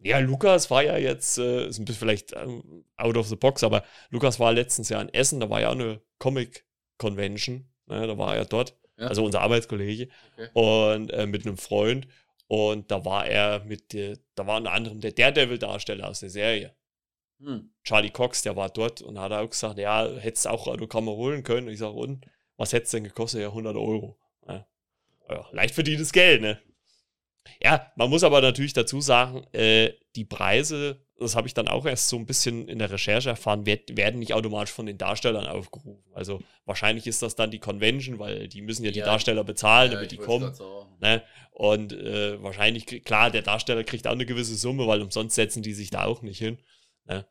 Ja, Lukas war ja jetzt, äh, ist ein bisschen vielleicht ähm, out of the box, aber Lukas war letztens ja in Essen, da war ja auch eine Comic-Convention. Ne? Da war er dort. Ja. Also unser Arbeitskollege. Okay. Und äh, mit einem Freund. Und da war er mit, der, da war unter anderem der Daredevil-Darsteller aus der Serie. Hm. Charlie Cox, der war dort und hat auch gesagt, ja, hättest auch Autogramme holen können. Und ich sage, und was hätte es denn gekostet? Ja, 100 Euro. Ja. Ja, leicht verdientes Geld, ne? Ja, man muss aber natürlich dazu sagen, äh, die Preise, das habe ich dann auch erst so ein bisschen in der Recherche erfahren, werd, werden nicht automatisch von den Darstellern aufgerufen. Also wahrscheinlich ist das dann die Convention, weil die müssen ja, ja die Darsteller bezahlen, ja, damit die kommen. Ne? Und äh, wahrscheinlich, klar, der Darsteller kriegt auch eine gewisse Summe, weil umsonst setzen die sich da auch nicht hin. Ne?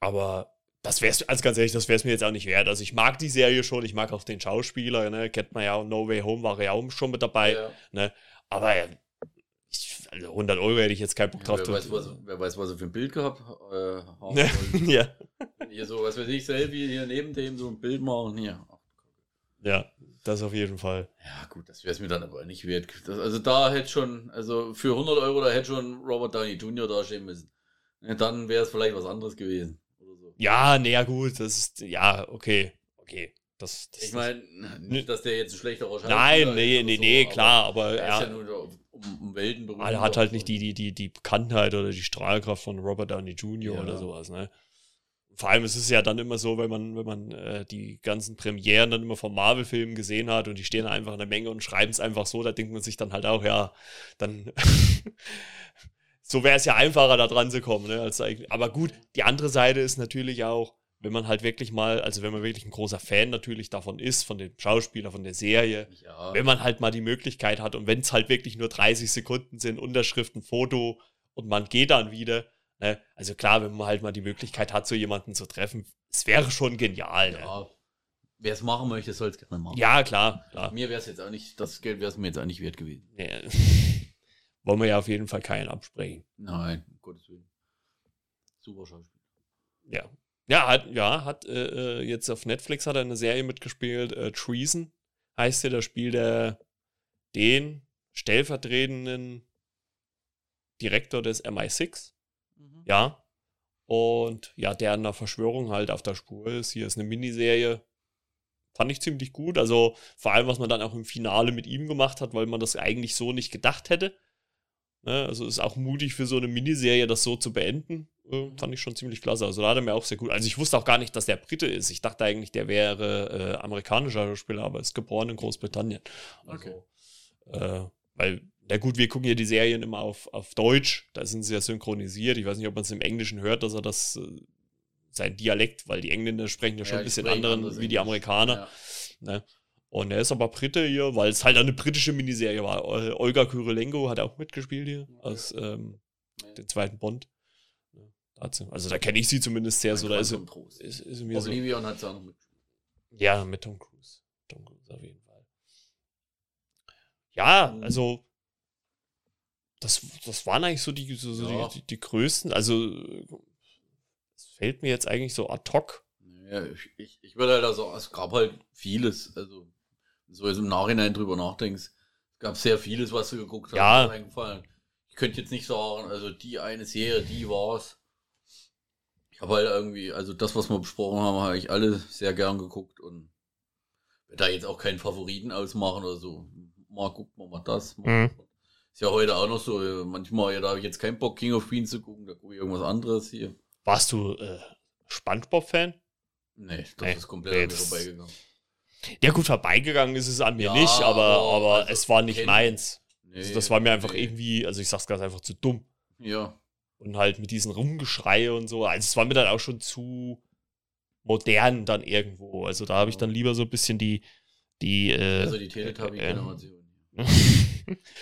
Aber das wäre also ganz ehrlich, das wäre es mir jetzt auch nicht wert. Also ich mag die Serie schon, ich mag auch den Schauspieler, ne? kennt man ja, No Way Home war ja auch schon mit dabei. Ja. Ne? Aber ich, also 100 Euro hätte ich jetzt keinen Bock drauf. wer, weiß, was, wer weiß, was er für ein Bild gehabt äh, ja. Hier so, was weiß ich, Selfie hier neben dem so ein Bild machen. Hier. Ja, das auf jeden Fall. Ja, gut, das wäre es mir dann aber nicht wert. Das, also da hätte schon, also für 100 Euro, da hätte schon Robert Downey Jr. dastehen müssen. Ja, dann wäre es vielleicht was anderes gewesen. So. Ja, naja, gut, das ist, ja, okay, okay. Das, das ich meine, nicht, dass der jetzt ein schlechter Schauspieler Nein, nee, nee, so, nee, klar, aber er ist ja nur um, um Welten berühmt. Er hat halt nicht die, die, die, die Bekanntheit oder die Strahlkraft von Robert Downey Jr. Ja. oder sowas, ne? Vor allem ist es ja dann immer so, wenn man, wenn man äh, die ganzen Premieren dann immer von Marvel-Filmen gesehen hat und die stehen einfach in der Menge und schreiben es einfach so, da denkt man sich dann halt auch, ja, dann so wäre es ja einfacher, da dran zu kommen. Ne, als, aber gut, die andere Seite ist natürlich auch, wenn man halt wirklich mal, also wenn man wirklich ein großer Fan natürlich davon ist, von dem Schauspieler, von der Serie, ja. wenn man halt mal die Möglichkeit hat und wenn es halt wirklich nur 30 Sekunden sind, Unterschrift, ein Foto und man geht dann wieder, ne? also klar, wenn man halt mal die Möglichkeit hat, so jemanden zu treffen, es wäre schon genial. Ne? Ja. Ne? Wer es machen möchte, soll es gerne machen. Ja, klar. klar. Mir wäre es jetzt auch nicht, das Geld wäre es mir jetzt auch nicht wert gewesen. Nee. Wollen wir ja auf jeden Fall keinen absprechen. Nein, um Gottes Willen. Super Schauspiel. Ja, ja, hat, ja, hat äh, äh, jetzt auf Netflix hat er eine Serie mitgespielt, äh, Treason heißt ja, da spielt er den stellvertretenden Direktor des MI6. Mhm. Ja. Und ja, der an der Verschwörung halt auf der Spur ist. Hier ist eine Miniserie. Fand ich ziemlich gut. Also vor allem, was man dann auch im Finale mit ihm gemacht hat, weil man das eigentlich so nicht gedacht hätte. Ne? Also ist auch mutig für so eine Miniserie, das so zu beenden. Äh, fand ich schon ziemlich klasse. Also da hat er mir auch sehr gut. Also ich wusste auch gar nicht, dass der Brite ist. Ich dachte eigentlich, der wäre äh, amerikanischer Spieler, aber ist geboren in Großbritannien. Also, okay. Äh, weil, na gut, wir gucken ja die Serien immer auf, auf Deutsch. Da sind sie ja synchronisiert. Ich weiß nicht, ob man es im Englischen hört, dass er das, äh, sein Dialekt, weil die Engländer sprechen ja schon ja, ein bisschen anderen wie die Amerikaner. Ja. Ne? Und er ist aber Brite hier, weil es halt eine britische Miniserie war. Olga Kurylenko hat auch mitgespielt hier, als ähm, den zweiten Bond. Also da kenne ich sie zumindest sehr so. Da ist, ist, ist mir Oblivion so. hat sie auch noch mitgespielt. Ja, mit Tom Cruise. Tom Cruise auf jeden Fall. Ja, mhm. also das, das waren eigentlich so die, so, so ja. die, die, die, größten. Also es fällt mir jetzt eigentlich so ad hoc. Ja, ich, ich, ich würde halt also, es gab halt vieles. Also so jetzt im Nachhinein drüber nachdenkst, es gab sehr vieles, was du geguckt hast, ja. eingefallen. Ich könnte jetzt nicht sagen, also die eine Serie, die war's. Ich habe halt irgendwie, also das, was wir besprochen haben, habe ich alle sehr gern geguckt und werde da jetzt auch keinen Favoriten ausmachen oder so. Mal gucken wir mal das. Mal Mhm. Ist ja heute auch noch so. äh, Manchmal, ja, da habe ich jetzt keinen Bock, King of Queens zu gucken, da gucke ich irgendwas anderes hier. Warst du äh, Spongebob-Fan? Nee, das Nee, ist komplett nee, an mir vorbeigegangen. Ja, gut, vorbeigegangen ist es an mir Ja, nicht, aber, aber also es war nicht meins. Nee, Also das war mir einfach irgendwie, also ich sag's ganz einfach zu dumm. Ja. Und halt mit diesen Rumgeschrei und so. Also es war mir dann auch schon zu modern dann irgendwo. Also da habe ich dann lieber so ein bisschen die, die, äh, Also die Teletubby-Generation.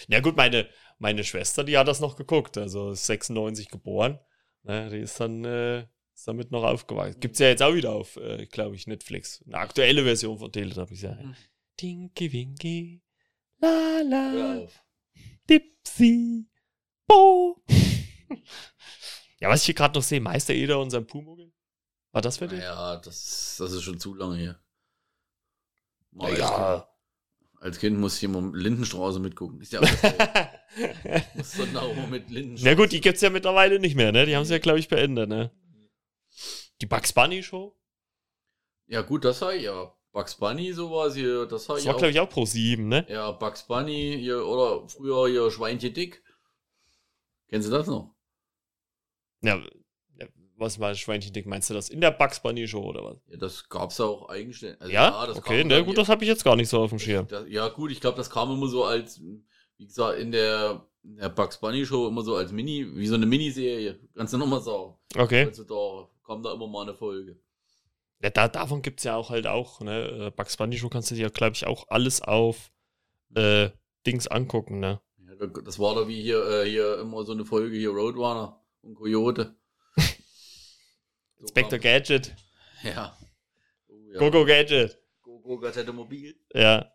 ja gut, meine, meine Schwester, die hat das noch geguckt, also ist 96 geboren. Ne, die ist dann, äh, ist damit noch aufgewachsen. Gibt's ja jetzt auch wieder auf, äh, glaube ich, Netflix. Eine aktuelle Version von Teletubbies, ja. Mhm. Dinky Winky, la la. Dipsy, Bo. ja, was ich hier gerade noch sehe, Meister Eder und sein Pumuckl. War das für dich? Ja, das, das ist schon zu lange hier. Mal Ja, als. Kind, als Kind musste ich immer Lindenstraße mitgucken. Ist ja so. Muss auch immer mit Lindenstraße. Na gut, die gibt's ja mittlerweile nicht mehr, ne? Die haben sie ja, glaube ich, beendet, ne? Die Bugs Bunny Show? Ja, gut, das habe ich ja. Bugs Bunny, sowas hier, das habe Das ich war, auch. glaube ich, auch pro 7, ne? Ja, Bugs Bunny hier, oder früher hier Schweinchen Dick. Kennst du das noch? Ja, ja, was war Schweinchen dick? Meinst du das in der Bugs Bunny Show oder was? Ja, das gab's ja auch eigenständig. Also, ja? das okay, ne, dann gut, das habe ich jetzt gar nicht so auf dem Schirm. Das, ja, gut, ich glaube, das kam immer so als, wie gesagt, in der, in der Bugs Bunny Show immer so als Mini, wie so eine Miniserie. Kannst du nochmal sagen. Okay. Also da kam da immer mal eine Folge. Ja, da, davon gibt's ja auch halt auch, ne? Äh, Bugs Bunny Show kannst du dir, glaube ich, auch alles auf äh, Dings angucken, ne? Ja, da- das war da wie hier, äh, hier immer so eine Folge hier Roadrunner und Coyote. Kam- Gadget, Ja. Oh, ja. Gogo Gadget. Gogo Gazette Mobil. Ja.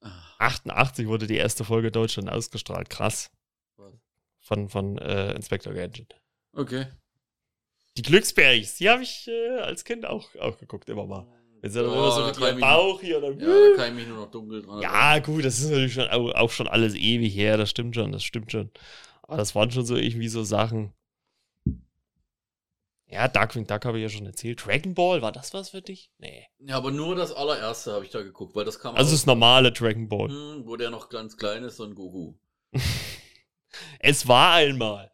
Ah, 88 wurde die erste Folge Deutschland ausgestrahlt. Krass. Von, von äh, Inspector Gadget. Okay. Die Glücksbergs, die habe ich äh, als Kind auch, auch geguckt, immer mal. Wenn sie dann immer so mit ihrem Bauch hier dann. Ja, da kann ich mich nur noch dunkel dran Ja, gut, das ist natürlich schon, au- auch schon alles ewig her, das stimmt schon, das stimmt schon. Aber das waren schon so irgendwie so Sachen. Ja, Darkwing Duck habe ich ja schon erzählt. Dragon Ball, war das was für dich? Nee. Ja, aber nur das allererste habe ich da geguckt, weil das kam Also das normale Dragon Ball. Hm, wo der noch ganz klein ist, so ein Goku. Es war einmal.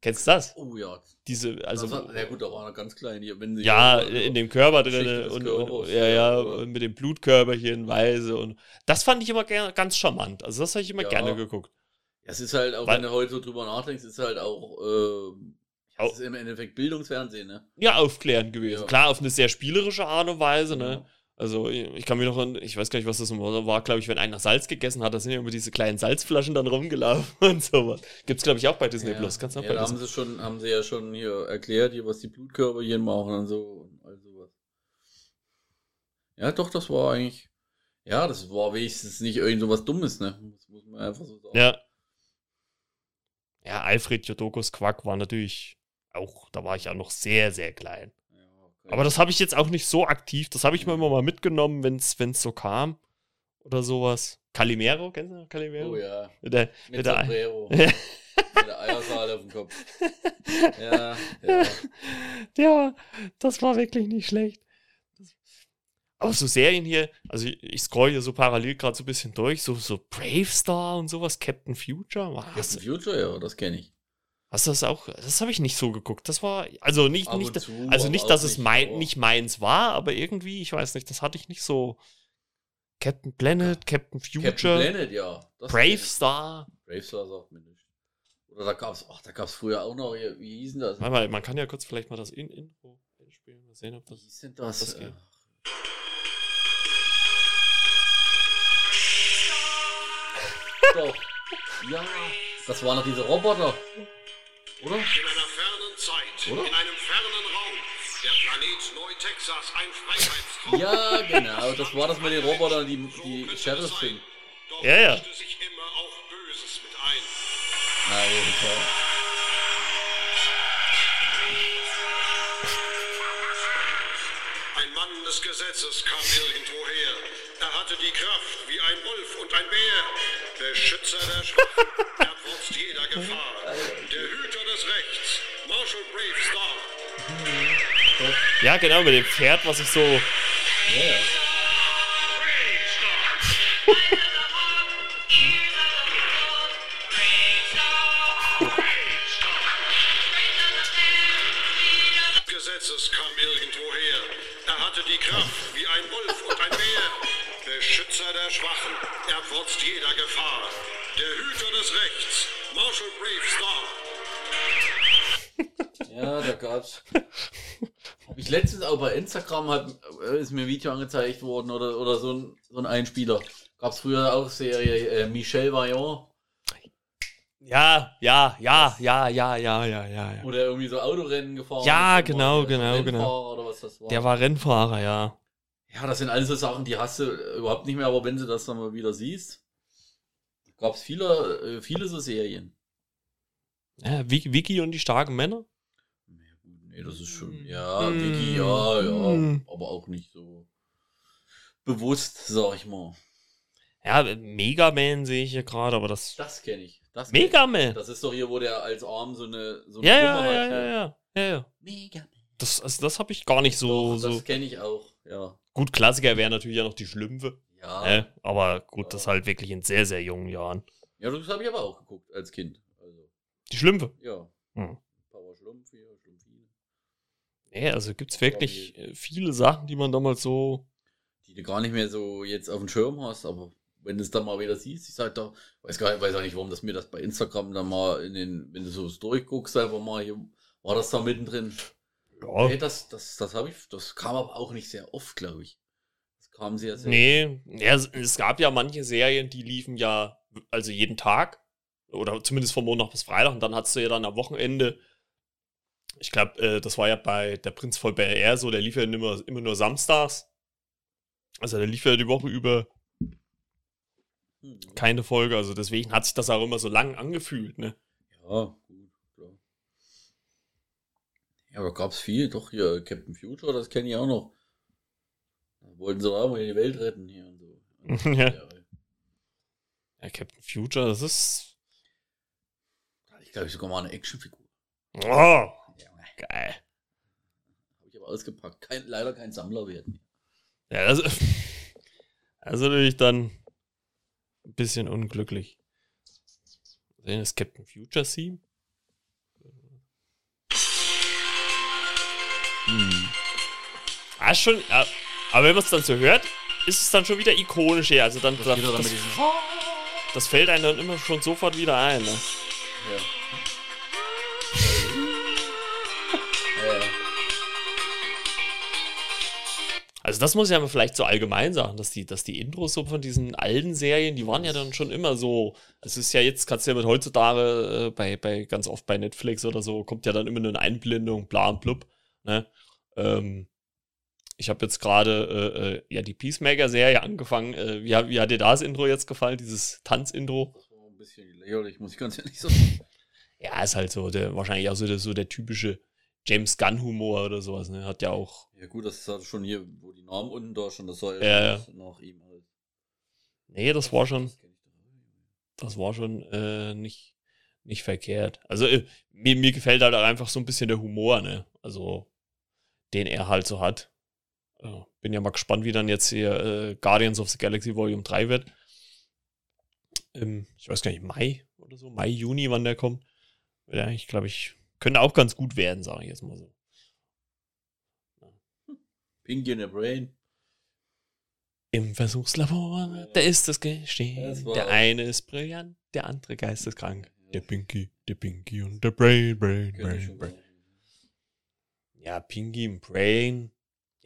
Kennst du das? Oh ja. Diese, also. ja gut, da war er ganz klein hier. Wenn sie Ja, also, in dem Körper drin und, und ja, ja, und mit dem Blutkörperchen weise und das fand ich immer ganz charmant. Also das habe ich immer Ja. gerne geguckt. Es ist halt auch, Weil- wenn du heute so drüber nachdenkst, ist halt auch, äh, Au- es ist im Endeffekt Bildungsfernsehen, ne? Ja, aufklärend gewesen. Ja. Klar, auf eine sehr spielerische Art und Weise, ne? Ja. Also ich kann mich noch ich weiß gar nicht, was das war, glaube ich, wenn einer Salz gegessen hat, da sind ja immer diese kleinen Salzflaschen dann rumgelaufen und sowas. Gibt's, glaube ich, auch bei Disney Ja. Plus. Kannst du auch ja, bei da haben sie schon, haben sie ja schon hier erklärt, hier, was die Blutkörperchen machen und so und all sowas. Ja, doch, das war eigentlich, ja, das war wenigstens nicht irgend so was Dummes, ne? Das muss man einfach so sagen. Ja. Ja, Alfred Jodokus Quack war natürlich auch, da war ich ja noch sehr, sehr klein. Ja, okay. Aber das habe ich jetzt auch nicht so aktiv. Das habe ich mir immer mal mitgenommen, wenn es so kam. Oder sowas. Calimero, kennst du Calimero? Oh ja, Mit der, mit mit der, Sombrero. Mit der Eierschale auf dem Kopf. Ja, ja. ja, das war wirklich nicht schlecht. Aber so Serien hier, also ich, ich scroll hier so parallel gerade so ein bisschen durch, so, so Brave Star und sowas, Captain Future. Hast, Captain Future, ja, das kenne ich. hast du das auch? Das habe ich nicht so geguckt. Das war, also nicht, nicht, zu, also nicht, dass es nicht, mein, nicht meins war, aber irgendwie, ich weiß nicht, das hatte ich nicht so. Captain Planet, Captain Future, Captain Planet, ja. das Brave. Star. Brave Star sagt mir nicht. Oder da gab's, ach, da gab's früher auch noch, hier, wie hießen das? Warte mal, man kann ja kurz vielleicht mal das in Intro spielen, mal sehen, ob Wie das. hieß denn das? das geht. Doch. Ja, das waren noch diese Roboter. Oder? In einer fernen Zeit, Oder? in einem fernen Raum, der Planet Neu-Texas, ein Freiheitstraum. Ja, genau. Das war das mit den Robotern, die, die Sheriffs sind. Doch Ja, ja. mischte sich immer auch Böses mit ein. Mann des Gesetzes kam irgendwo her. Er hatte die Kraft wie ein Wolf und ein Bär. Beschützer der Schwachen, trotz jeder Gefahr. Der Hüter des Rechts, Marshall Brave Star. Ja, genau, mit dem Pferd, was ich so. Ja, Gesetzes kam irgendwoher. Er hatte die Kraft wie ein Wolf und ein Bär. Beschützer der Schwachen, er trotzt jeder Gefahr. Der Hüter des Rechts, Marshall Brave Star. ja da gab's. Hab ich letztens auch bei Instagram hat, äh, ist mir ein Video angezeigt worden oder, oder so ein, so ein Einspieler. Gab's früher auch Serie äh, Michel Vaillant, Ja, ja, ja, ja, ja, ja, ja, ja. ja. wo der irgendwie so Autorennen gefahren Ja, genau, genau, genau. Rennfahrer Oder was das war. Der war Rennfahrer, ja. Ja, das sind alles so Sachen, die hast du überhaupt nicht mehr, aber wenn du das dann mal wieder siehst, gab es viele, äh, viele so Serien. ja Vicky, und die starken Männer? Nee, gut, nee, das ist schon, ja, Mm. Vicky, ja, ja, Mm. aber auch nicht so bewusst, sag ich mal. Ja, Mega Man sehe ich hier gerade, aber das. Das kenne ich. Das kenn Mega ich. Man! Das ist doch hier, wo der als Arm so eine, so eine Ja, ja, ja, hat, ja, ja, ja, ja. Mega Man. Das, also das habe ich gar nicht so. Doch, so. Das kenne ich auch, ja. Gut, Klassiker wären natürlich ja noch die Schlümpfe. Ja, Äh, aber gut, Ja. das halt wirklich in sehr, sehr jungen Jahren. ja das habe ich aber auch geguckt als Kind. Also, Die Schlümpfe. ja. Hm. Power Schlumpf hier, Schlumpfine. Nee, also gibt es wirklich äh, viele Sachen, die man damals so. die du gar nicht mehr so jetzt auf dem Schirm hast, aber wenn du es dann mal wieder siehst, ich sag da, weiß gar nicht, weiß auch nicht, warum das mir das bei Instagram dann mal in den, wenn du so durchguckst, selber mal hier, war das da mittendrin. Ja. Nee, das, das, das habe ich, das kam aber auch nicht sehr oft, glaube ich. Das kam sehr, sehr. Nee, ja, es, gab ja manche Serien, die liefen ja also jeden Tag oder zumindest von Montag bis Freitag und dann hattest du ja dann am Wochenende, ich glaube, äh, das war ja bei der Prinz voll Bel Air so, der lief ja immer, immer nur samstags. Also der lief ja die Woche über Hm. keine Folge, also deswegen hat sich das auch immer so lang angefühlt, ne? Ja. Ja, aber gab's viel, doch hier, Captain Future, das kenne ich auch noch. Da wollten sie auch mal die Welt retten hier und so. Ja. Ja, Captain Future, das ist. Ich, glaube ich, sogar mal eine Actionfigur. Oh, Ja, geil. habe ich aber ausgepackt. Kein, leider kein Sammlerwert mehr. Ja, das, das ist natürlich dann ein bisschen unglücklich. Sehen das Captain Future Theme? Ah, ist schon. ja, Aber wenn man es dann so hört, ist es dann schon wieder ikonisch hier. Also dann, Das dann das, das fällt einem dann immer schon sofort wieder ein. Ne? Ja. ja. Also das muss ich ja mal vielleicht so allgemein sagen, dass die, dass die Intros so von diesen alten Serien, die waren ja dann schon immer so. Es ist ja jetzt, kannst du ja mit heutzutage äh, bei, bei ganz oft bei Netflix oder so, kommt ja dann immer nur eine Einblendung, bla und blub. Ne? Ähm, ich habe jetzt gerade äh, äh, ja die Peacemaker-Serie angefangen. Äh, wie, hat- wie hat dir das Intro jetzt gefallen, dieses Tanzintro? Das war ein bisschen lächerlich, muss ich ganz ehrlich sagen. Ja, ist halt so, der, wahrscheinlich auch so der, so der typische James Gunn-Humor oder sowas. Ne? Hat ja auch. Ja, gut, das ist halt schon hier, wo die Namen unten da schon, das soll Ja, ja, nach ihm halt. Nee, das war schon. Das war schon äh, nicht, nicht verkehrt. Also äh, mir, mir gefällt halt auch einfach so ein bisschen der Humor, ne? Also, den er halt so hat. Äh, bin ja mal gespannt, wie dann jetzt hier äh, Guardians of the Galaxy Volume 3 wird. Im, ich weiß gar nicht, Mai oder so, Mai, Juni, wann der kommt. Ja, ich glaube, ich könnte auch ganz gut werden, sage ich jetzt mal so. Pinky in the Brain. Im Versuchslabor, da ist es geschehen. Das Der eine ist brillant, der andere geisteskrank. Der Pinky, der Pinky und der Brain, Brain, Brain, Brain. Ja, Pinky und Brain.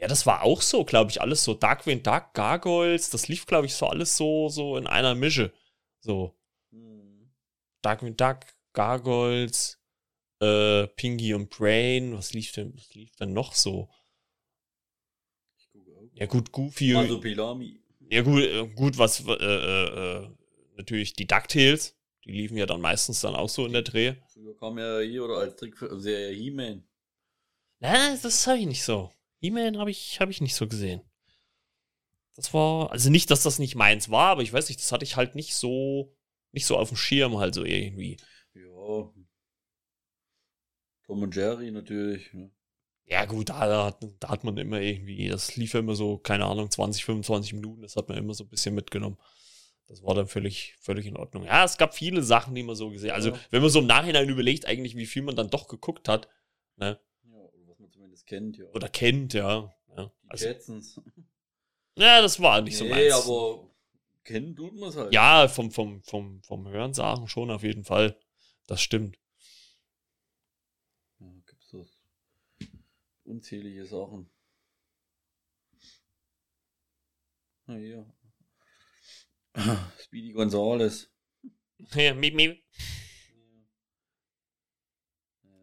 Ja, das war auch so, glaube ich, alles so Darkwing Duck, Gargoyles. Das lief, glaube ich, so alles so, so in einer Mische. So Hm. Darkwing Duck, Gargoyles, äh, Pinky und Brain. Was lief denn, was lief denn noch so? Ja, gut, Goofy. Also Pilami. Ja, gut, äh, gut, was, äh, äh, äh, natürlich die DuckTales. Die liefen ja dann meistens dann auch so in der Dreh. Früher kam ja hier oder als Trickserie He-Man. Na, das habe ich nicht so. E-Mail habe ich, hab ich nicht so gesehen. Das war, also nicht, dass das nicht meins war, aber ich weiß nicht, das hatte ich halt nicht so nicht so auf dem Schirm halt so irgendwie. Ja. Tom und Jerry natürlich. Ne? Ja, gut, da, da, hat, da hat man immer irgendwie, das lief ja immer so, keine Ahnung, 20, 25 Minuten, das hat man immer so ein bisschen mitgenommen. Das war dann völlig, völlig in Ordnung. Ja, es gab viele Sachen, die man so gesehen Also, Ja. wenn man so im Nachhinein überlegt, eigentlich, wie viel man dann doch geguckt hat, ne? Ja, oder was man zumindest kennt, ja. Oder kennt, ja. ja. die Also, Jetsons. ja, das war nicht so nee, meins. aber kennen tut man es halt. Ja, vom, vom, vom, vom Hören sagen schon auf jeden Fall. Das stimmt. Ja, gibt's das. Unzählige Sachen. Na hier. Speedy Gonzales. Ja, miep, miep.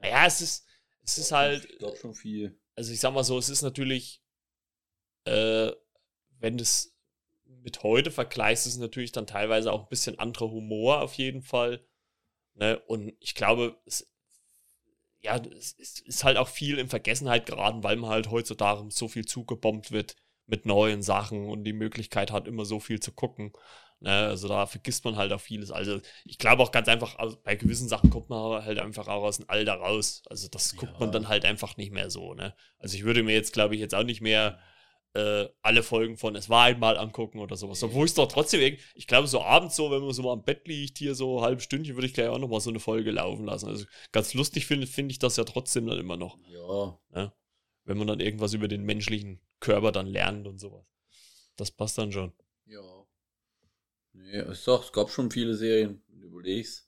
ja es ist, es ist halt, Ich glaube schon viel. also ich sag mal so, es ist natürlich, äh, wenn du es mit heute vergleichst, ist es natürlich dann teilweise auch ein bisschen anderer Humor auf jeden Fall. Ne? Und ich glaube, es, ja, es ist, ist halt auch viel in Vergessenheit geraten, weil man halt heutzutage so viel zugebombt wird mit neuen Sachen und die Möglichkeit hat, immer so viel zu gucken. Ne? Also da vergisst man halt auch vieles. Also ich glaube auch ganz einfach, also bei gewissen Sachen kommt man halt einfach auch aus dem Alter raus. Also das guckt Ja. man dann halt einfach nicht mehr so. Ne? Also ich würde mir jetzt, glaube ich, jetzt auch nicht mehr äh, alle Folgen von Es war einmal angucken oder sowas. Obwohl ich es doch trotzdem, ich glaube, so abends so, wenn man so mal am Bett liegt, hier so ein halbes Stündchen, würde ich gleich auch noch mal so eine Folge laufen lassen. Also ganz lustig finde finde ich das ja trotzdem dann immer noch, Ja. wenn man dann irgendwas über den menschlichen Körper dann lernt und sowas. Das passt dann schon. Ja. Nee, ich sag, es gab schon viele Serien. Überlegst.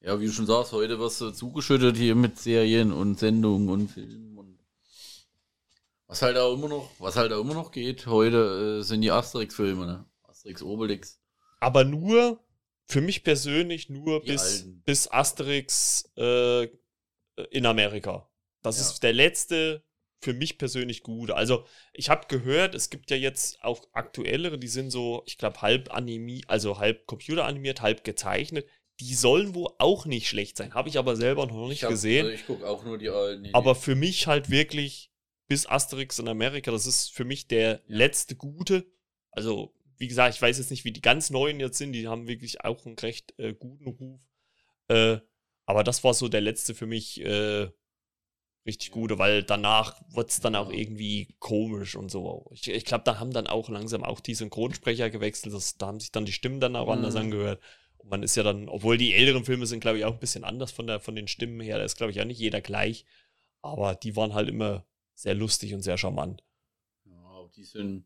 Ja, wie du schon sagst, heute wirst du zugeschüttet hier mit Serien und Sendungen und Filmen und was halt auch immer noch, was halt auch immer noch geht, heute äh, sind die Asterix-Filme, ne? Asterix Obelix. Aber nur, für mich persönlich, nur Die bis, alten. bis Asterix äh, in Amerika. Das Ja. ist der letzte für mich persönlich gute. Also, ich habe gehört, es gibt ja jetzt auch aktuellere, die sind so, ich glaube, halb animiert, also halb computeranimiert, halb gezeichnet. Die sollen wohl auch nicht schlecht sein. Habe ich aber selber noch nicht ich hab- gesehen. Also ich gucke auch nur die alten. die- Aber für mich halt wirklich bis Asterix in Amerika, das ist für mich der letzte gute. Also, wie gesagt, ich weiß jetzt nicht, wie die ganz neuen jetzt sind, die haben wirklich auch einen recht äh, guten Ruf. Äh, aber das war so der letzte für mich äh, richtig gute, weil danach wird es dann auch irgendwie komisch und so. Ich, ich glaube, da haben dann auch langsam auch die Synchronsprecher gewechselt, das, da haben sich dann die Stimmen dann auch anders Mhm. angehört. Und man ist ja dann, obwohl die älteren Filme sind, glaube ich, auch ein bisschen anders von, der, von den Stimmen her, da ist, glaube ich, auch nicht jeder gleich. Aber die waren halt immer sehr lustig und sehr charmant. Ja, die sind,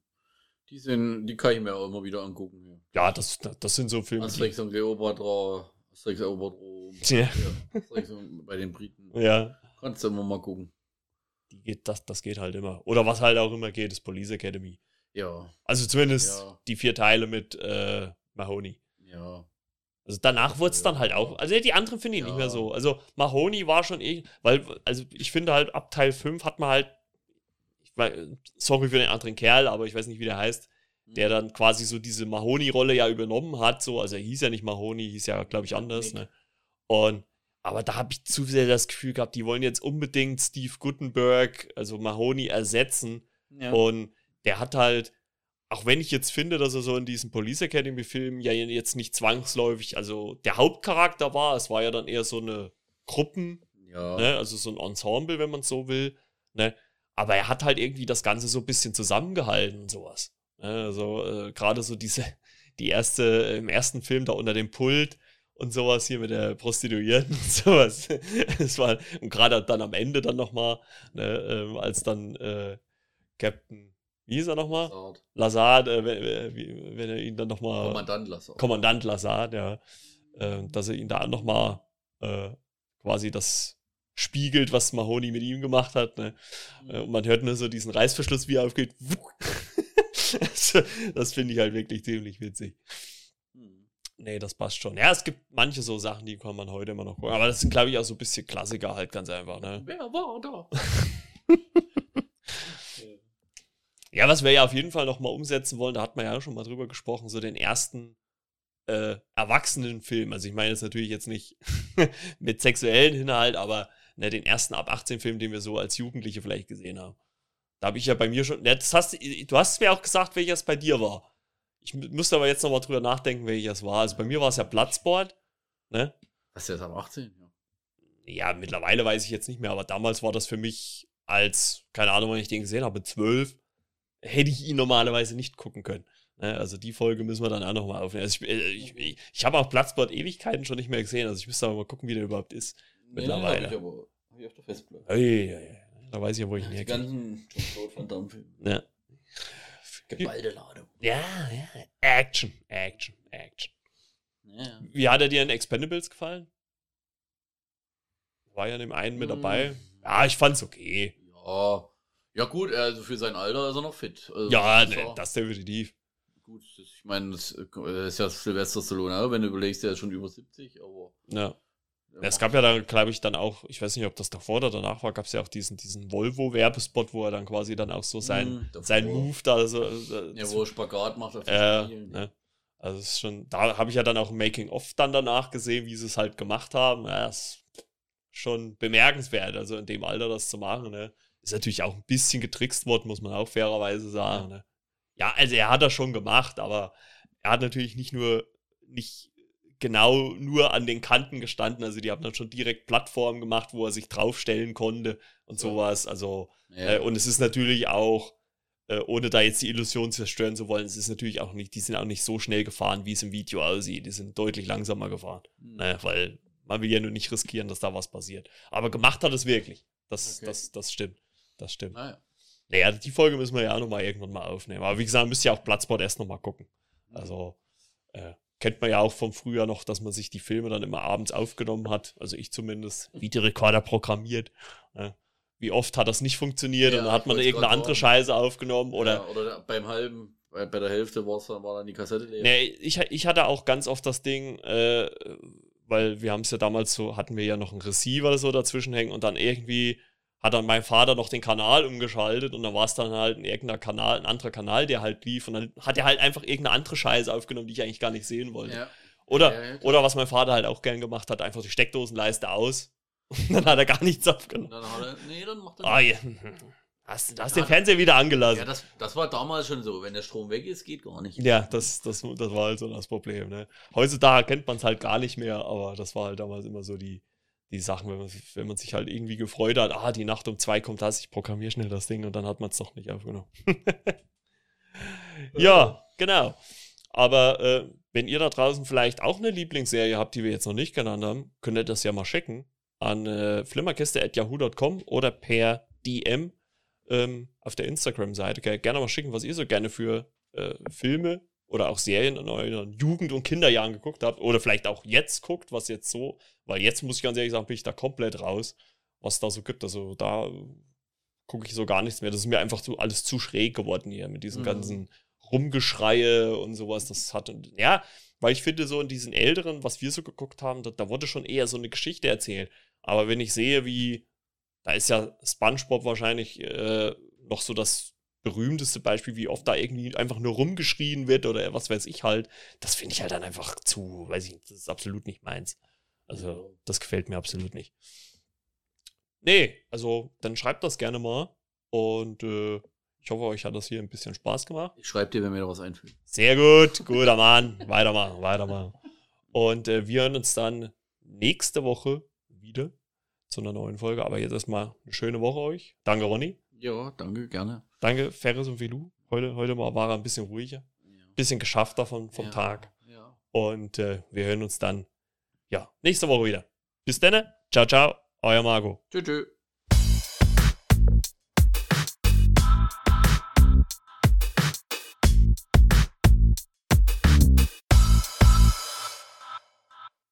die sind, die kann ich mir auch immer wieder angucken. Ja. Ja, das, das sind so Filme. Asterix und Cleopatra, Asterix erobert Rom. Ja. Ja, Asterix und- bei den Briten. ja, Kannst du immer mal gucken. die geht, das, das geht halt immer. Oder was halt auch immer geht, ist Police Academy. Ja, Also zumindest Ja. die vier Teile mit äh, Mahoney. ja. Also danach wurde es dann halt auch. Also die anderen finde ich nicht Ja. mehr so. Also Mahoney war schon eh, weil, also ich finde halt ab Teil 5 hat man halt, ich weiß, sorry für den anderen Kerl, aber ich weiß nicht, wie der heißt, der dann quasi so diese Mahoney-Rolle ja übernommen hat. So, also er hieß ja nicht Mahoney, hieß ja, glaube ich, anders. Ne? Und aber da habe ich zu sehr das Gefühl gehabt, die wollen jetzt unbedingt Steve Gutenberg, also Mahoney, ersetzen. ja. Und der hat halt, auch wenn ich jetzt finde, dass er so in diesen Police Academy Filmen ja jetzt nicht zwangsläufig, also der Hauptcharakter war, es war ja dann eher so eine Gruppen, ja. ne, also so ein Ensemble, wenn man so will, ne, aber er hat halt irgendwie das Ganze so ein bisschen zusammengehalten und sowas. Ne, also äh, gerade so diese, die erste, im ersten Film da unter dem Pult und sowas hier mit der Prostituierten und sowas. Es war, und gerade dann am Ende dann nochmal, ne, ähm, als dann äh, Captain, wie hieß er nochmal? Lazard. Lazard, äh, wenn, wenn er ihn dann nochmal. Kommandant Lazard. Kommandant Lazard, ja. Äh, dass er ihn da nochmal äh, quasi das spiegelt, was Mahoney mit ihm gemacht hat. Ne? Mhm. Äh, und man hört nur so diesen Reißverschluss, wie er aufgeht. das das finde ich halt wirklich ziemlich witzig. Nee, das passt schon. Ja, es gibt manche so Sachen, die kann man heute immer noch gucken. Aber das sind, glaube ich, auch so ein bisschen Klassiker halt ganz einfach. Ne? Wer war da? Ja, was wir ja auf jeden Fall noch mal umsetzen wollen, da hat man ja schon mal drüber gesprochen, so den ersten äh, Erwachsenenfilm. Also ich meine jetzt natürlich jetzt nicht mit sexuellen Inhalt, aber ne, den ersten ab 18 Film, den wir so als Jugendliche vielleicht gesehen haben. Da habe ich ja bei mir schon, ne, das hast, du hast mir auch gesagt, welches bei dir war. Ich mü- müsste aber jetzt nochmal drüber nachdenken, welches war. Also bei mir war es ja Bloodsport. Ne? Was ist das ab 18? Ja. Ja, mittlerweile weiß ich jetzt nicht mehr, aber damals war das für mich als, keine Ahnung, wann ich den gesehen habe, zwölf, hätte ich ihn normalerweise nicht gucken können. Ne? Also die Folge müssen wir dann auch nochmal aufnehmen. Also ich äh, ich, ich, ich habe auch Bloodsport Ewigkeiten schon nicht mehr gesehen, also ich müsste aber mal gucken, wie der überhaupt ist. Mittlerweile. hab ich aber hab ich auf der Festplatte. Ey, ey, ey. Da weiß ich ja, wo ich ihn Die ganzen Jean-Claude Van Damme-Filme. Ja. Geballte Ladung. ja, ja. Action, Action, Action. Ja. Wie hat er dir in Expendables gefallen? War ja in dem einen mit Hm. dabei. Ja, ich fand's okay. Ja. Ja, gut, also für sein Alter ist er noch fit. Also Ja, das ne, das definitiv. Gut, ich meine, das äh, ist ja Sylvester Stallone, wenn du überlegst, der ist schon über 70, aber. Ja. Ja, es gab ja dann, glaube ich, dann auch, ich weiß nicht, ob das davor oder danach war, gab es ja auch diesen, diesen Volvo-Werbespot, wo er dann quasi dann auch so sein, Mhm, davor. sein Move da so. äh, Ja, wo er Spagat macht auf äh, ne? Also es ist schon, da habe ich ja dann auch Making-of dann danach gesehen, wie sie es halt gemacht haben. Ja, ist schon bemerkenswert, also in dem Alter das zu machen. Ne? Ist natürlich auch ein bisschen getrickst worden, muss man auch fairerweise sagen. Ne? Ja, also er hat das schon gemacht, aber er hat natürlich nicht nur, nicht genau nur an den Kanten gestanden. Also die haben dann schon direkt Plattformen gemacht, wo er sich draufstellen konnte und Ja. sowas. Also Ja. äh, und es ist natürlich auch, äh, ohne da jetzt die Illusion zerstören zu wollen, es ist natürlich auch nicht, die sind auch nicht so schnell gefahren, wie es im Video aussieht. Die sind deutlich langsamer gefahren. Hm. Ne, weil man will ja nur nicht riskieren, dass da was passiert. Aber gemacht hat es wirklich. Das, Okay. das, das stimmt. Das stimmt. Naja. Naja, die Folge müssen wir ja auch nochmal irgendwann mal aufnehmen. Aber wie gesagt, müsst ihr auch Platzsport erst nochmal gucken. Also, äh, kennt man ja auch vom Frühjahr noch, dass man sich die Filme dann immer abends aufgenommen hat. Also ich zumindest. Videorekorder programmiert. Ne? Wie oft hat das nicht funktioniert Ja, und dann hat man irgendeine andere. Scheiße aufgenommen oder ja, oder beim halben, bei, bei der Hälfte war's dann, war dann die Kassette leer. Nee, ich, ich hatte auch ganz oft das Ding, äh, weil wir haben es ja damals so, hatten wir ja noch einen Receiver so dazwischen hängen und dann irgendwie hat dann mein Vater noch den Kanal umgeschaltet und dann war es dann halt ein irgendeiner Kanal, ein anderer Kanal, der halt lief und dann hat er halt einfach irgendeine andere Scheiße aufgenommen, die ich eigentlich gar nicht sehen wollte. Ja. Oder, Ja, ja, oder was mein Vater halt auch gern gemacht hat, einfach die Steckdosenleiste aus und dann hat er gar nichts aufgenommen. Dann hat er, nee, dann macht er Ah, ja. Hast, du hast den Fernseher wieder angelassen. Ja, das, das war damals schon so. Wenn der Strom weg ist, geht gar nicht. Ja, das, das, das war halt so das Problem. Ne? Heutzutage kennt man es halt gar nicht mehr, aber das war halt damals immer so die, die Sachen, wenn man, wenn man sich halt irgendwie gefreut hat, ah, die Nacht um zwei kommt das, ich programmiere schnell das Ding und dann hat man es doch nicht aufgenommen. ja, genau. Aber äh, wenn ihr da draußen vielleicht auch eine Lieblingsserie habt, die wir jetzt noch nicht genannt haben, könnt ihr das ja mal schicken an äh, flimmerkiste.yahoo.com oder per DM ähm, auf der Instagram-Seite. Ge- Gerne mal schicken, was ihr so gerne für äh, Filme oder auch Serien in euren Jugend- und Kinderjahren geguckt habt. Oder vielleicht auch jetzt guckt, was jetzt so, weil jetzt muss ich ganz ehrlich sagen, bin ich da komplett raus, was da so gibt. Also da gucke ich so gar nichts mehr. Das ist mir einfach so alles zu schräg geworden hier mit diesen Mhm. ganzen Rumgeschreie und sowas. Das hat, ja, weil ich finde, so in diesen älteren, was wir so geguckt haben, da, da wurde schon eher so eine Geschichte erzählt. Aber wenn ich sehe, wie, da ist ja SpongeBob wahrscheinlich äh, noch so das berühmteste Beispiel, wie oft da irgendwie einfach nur rumgeschrien wird oder was weiß ich halt, das finde ich halt dann einfach zu, weiß ich nicht, das ist absolut nicht meins. Also, das gefällt mir absolut nicht. Nee, also, dann schreibt das gerne mal und äh, ich hoffe, euch hat das hier ein bisschen Spaß gemacht. Ich schreibe dir, wenn mir da was einfällt. Sehr gut, guter Mann. Weitermachen, weitermachen. Und äh, wir hören uns dann nächste Woche wieder zu einer neuen Folge. Aber jetzt erstmal eine schöne Woche euch. Danke, Ronny. Ja, danke, gerne. Danke, Ferris und Velu. Heute, heute mal war er ein bisschen ruhiger. Ja. Bisschen geschafft davon vom Ja, Tag. Ja. Und äh, wir hören uns dann, ja, nächste Woche wieder. Bis dann. Ciao, ciao. Euer Marco. Tschüss. tschüss.